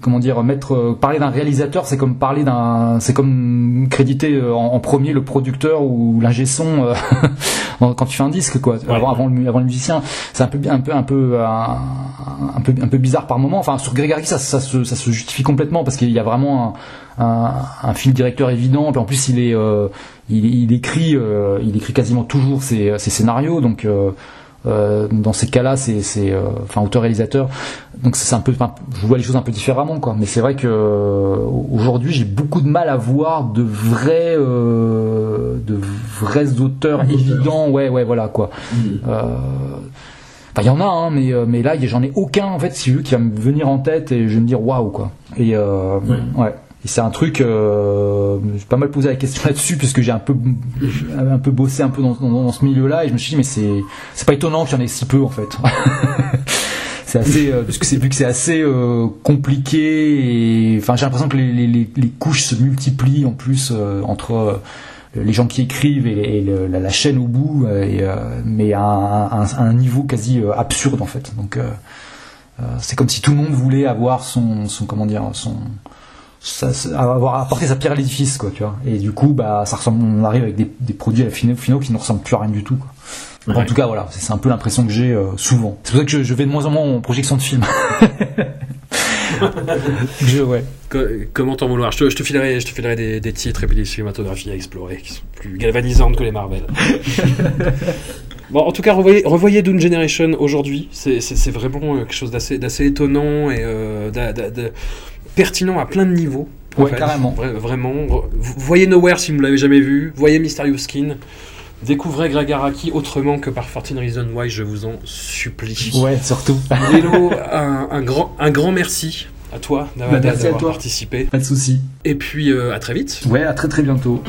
comment dire mettre euh, parler d'un réalisateur c'est comme parler d'un c'est comme créditer euh, en, en premier le producteur ou l'ingé son euh, quand tu fais un disque quoi. Avant, avant le mu- avant le musicien. C'est un peu un peu un peu un, un peu un peu bizarre par moment. Enfin sur Grégory ça, ça se ça se justifie complètement parce qu'il y a vraiment un, un, un fil directeur évident. Puis en plus il est euh, il, il écrit euh, il écrit quasiment toujours ses, ses scénarios. Donc euh, dans ces cas-là, c'est, c'est, euh, enfin, auteur-réalisateur. Donc c'est un peu, enfin, je vois les choses un peu différemment, quoi. Mais c'est vrai que euh, aujourd'hui, j'ai beaucoup de mal à voir de vrais, de vrais auteurs évidents. Ouais, ouais, voilà, quoi. Enfin, il y en a, hein, mais, mais là, j'en ai aucun, en fait, si je veux, qui va me venir en tête et je vais me dire waouh, quoi. Et, ouais. Et c'est un truc, euh, j'ai pas mal posé la question là-dessus, puisque j'ai un peu, un peu bossé un peu dans, ce milieu-là, et je me suis dit, mais c'est, c'est pas étonnant qu'il y en ait si peu, en fait. c'est assez, euh, parce que c'est vu que c'est assez euh, compliqué, et, enfin, j'ai l'impression que les, les, les, couches se multiplient en plus euh, entre euh, les gens qui écrivent et, la, chaîne au bout, euh, et, mais à un, à un niveau quasi absurde en fait. Donc c'est comme si tout le monde voulait avoir son, son comment dire, son ça- ça- avoir apporté sa pierre à l'édifice quoi, tu vois. Et du coup, bah ça ressemble, on arrive avec des, des produits à la finaux, finaux qui ne ressemblent plus à rien du tout. Quoi. En tout cas, voilà, c'est un peu l'impression que j'ai euh, souvent. C'est pour ça que je, je vais de moins en moins en projection de films. je, ouais. Co- comment t'en vouloir? Je te, je te filerai, je te filerai des, des titres et puis des cinématographies à explorer qui sont plus galvanisantes que les Marvel. bon, en tout cas, revoyez, revoyez Dune Generation aujourd'hui. C'est, c'est- c'est vraiment euh, quelque chose d'assez, d'assez étonnant et euh, pertinent à plein de niveaux. Ouais, carrément. Vra- vraiment. Voyez Nowhere si vous ne l'avez jamais vu. Voyez Mysterious Skin. Découvrez Greg Araki autrement que par 14 Reasons Why, je vous en supplie. Ouais, surtout. Lélo, un, un grand, un grand merci à toi d'avoir, Bah, participé. Pas de souci. Et puis euh, à très vite. Ouais, à très très bientôt.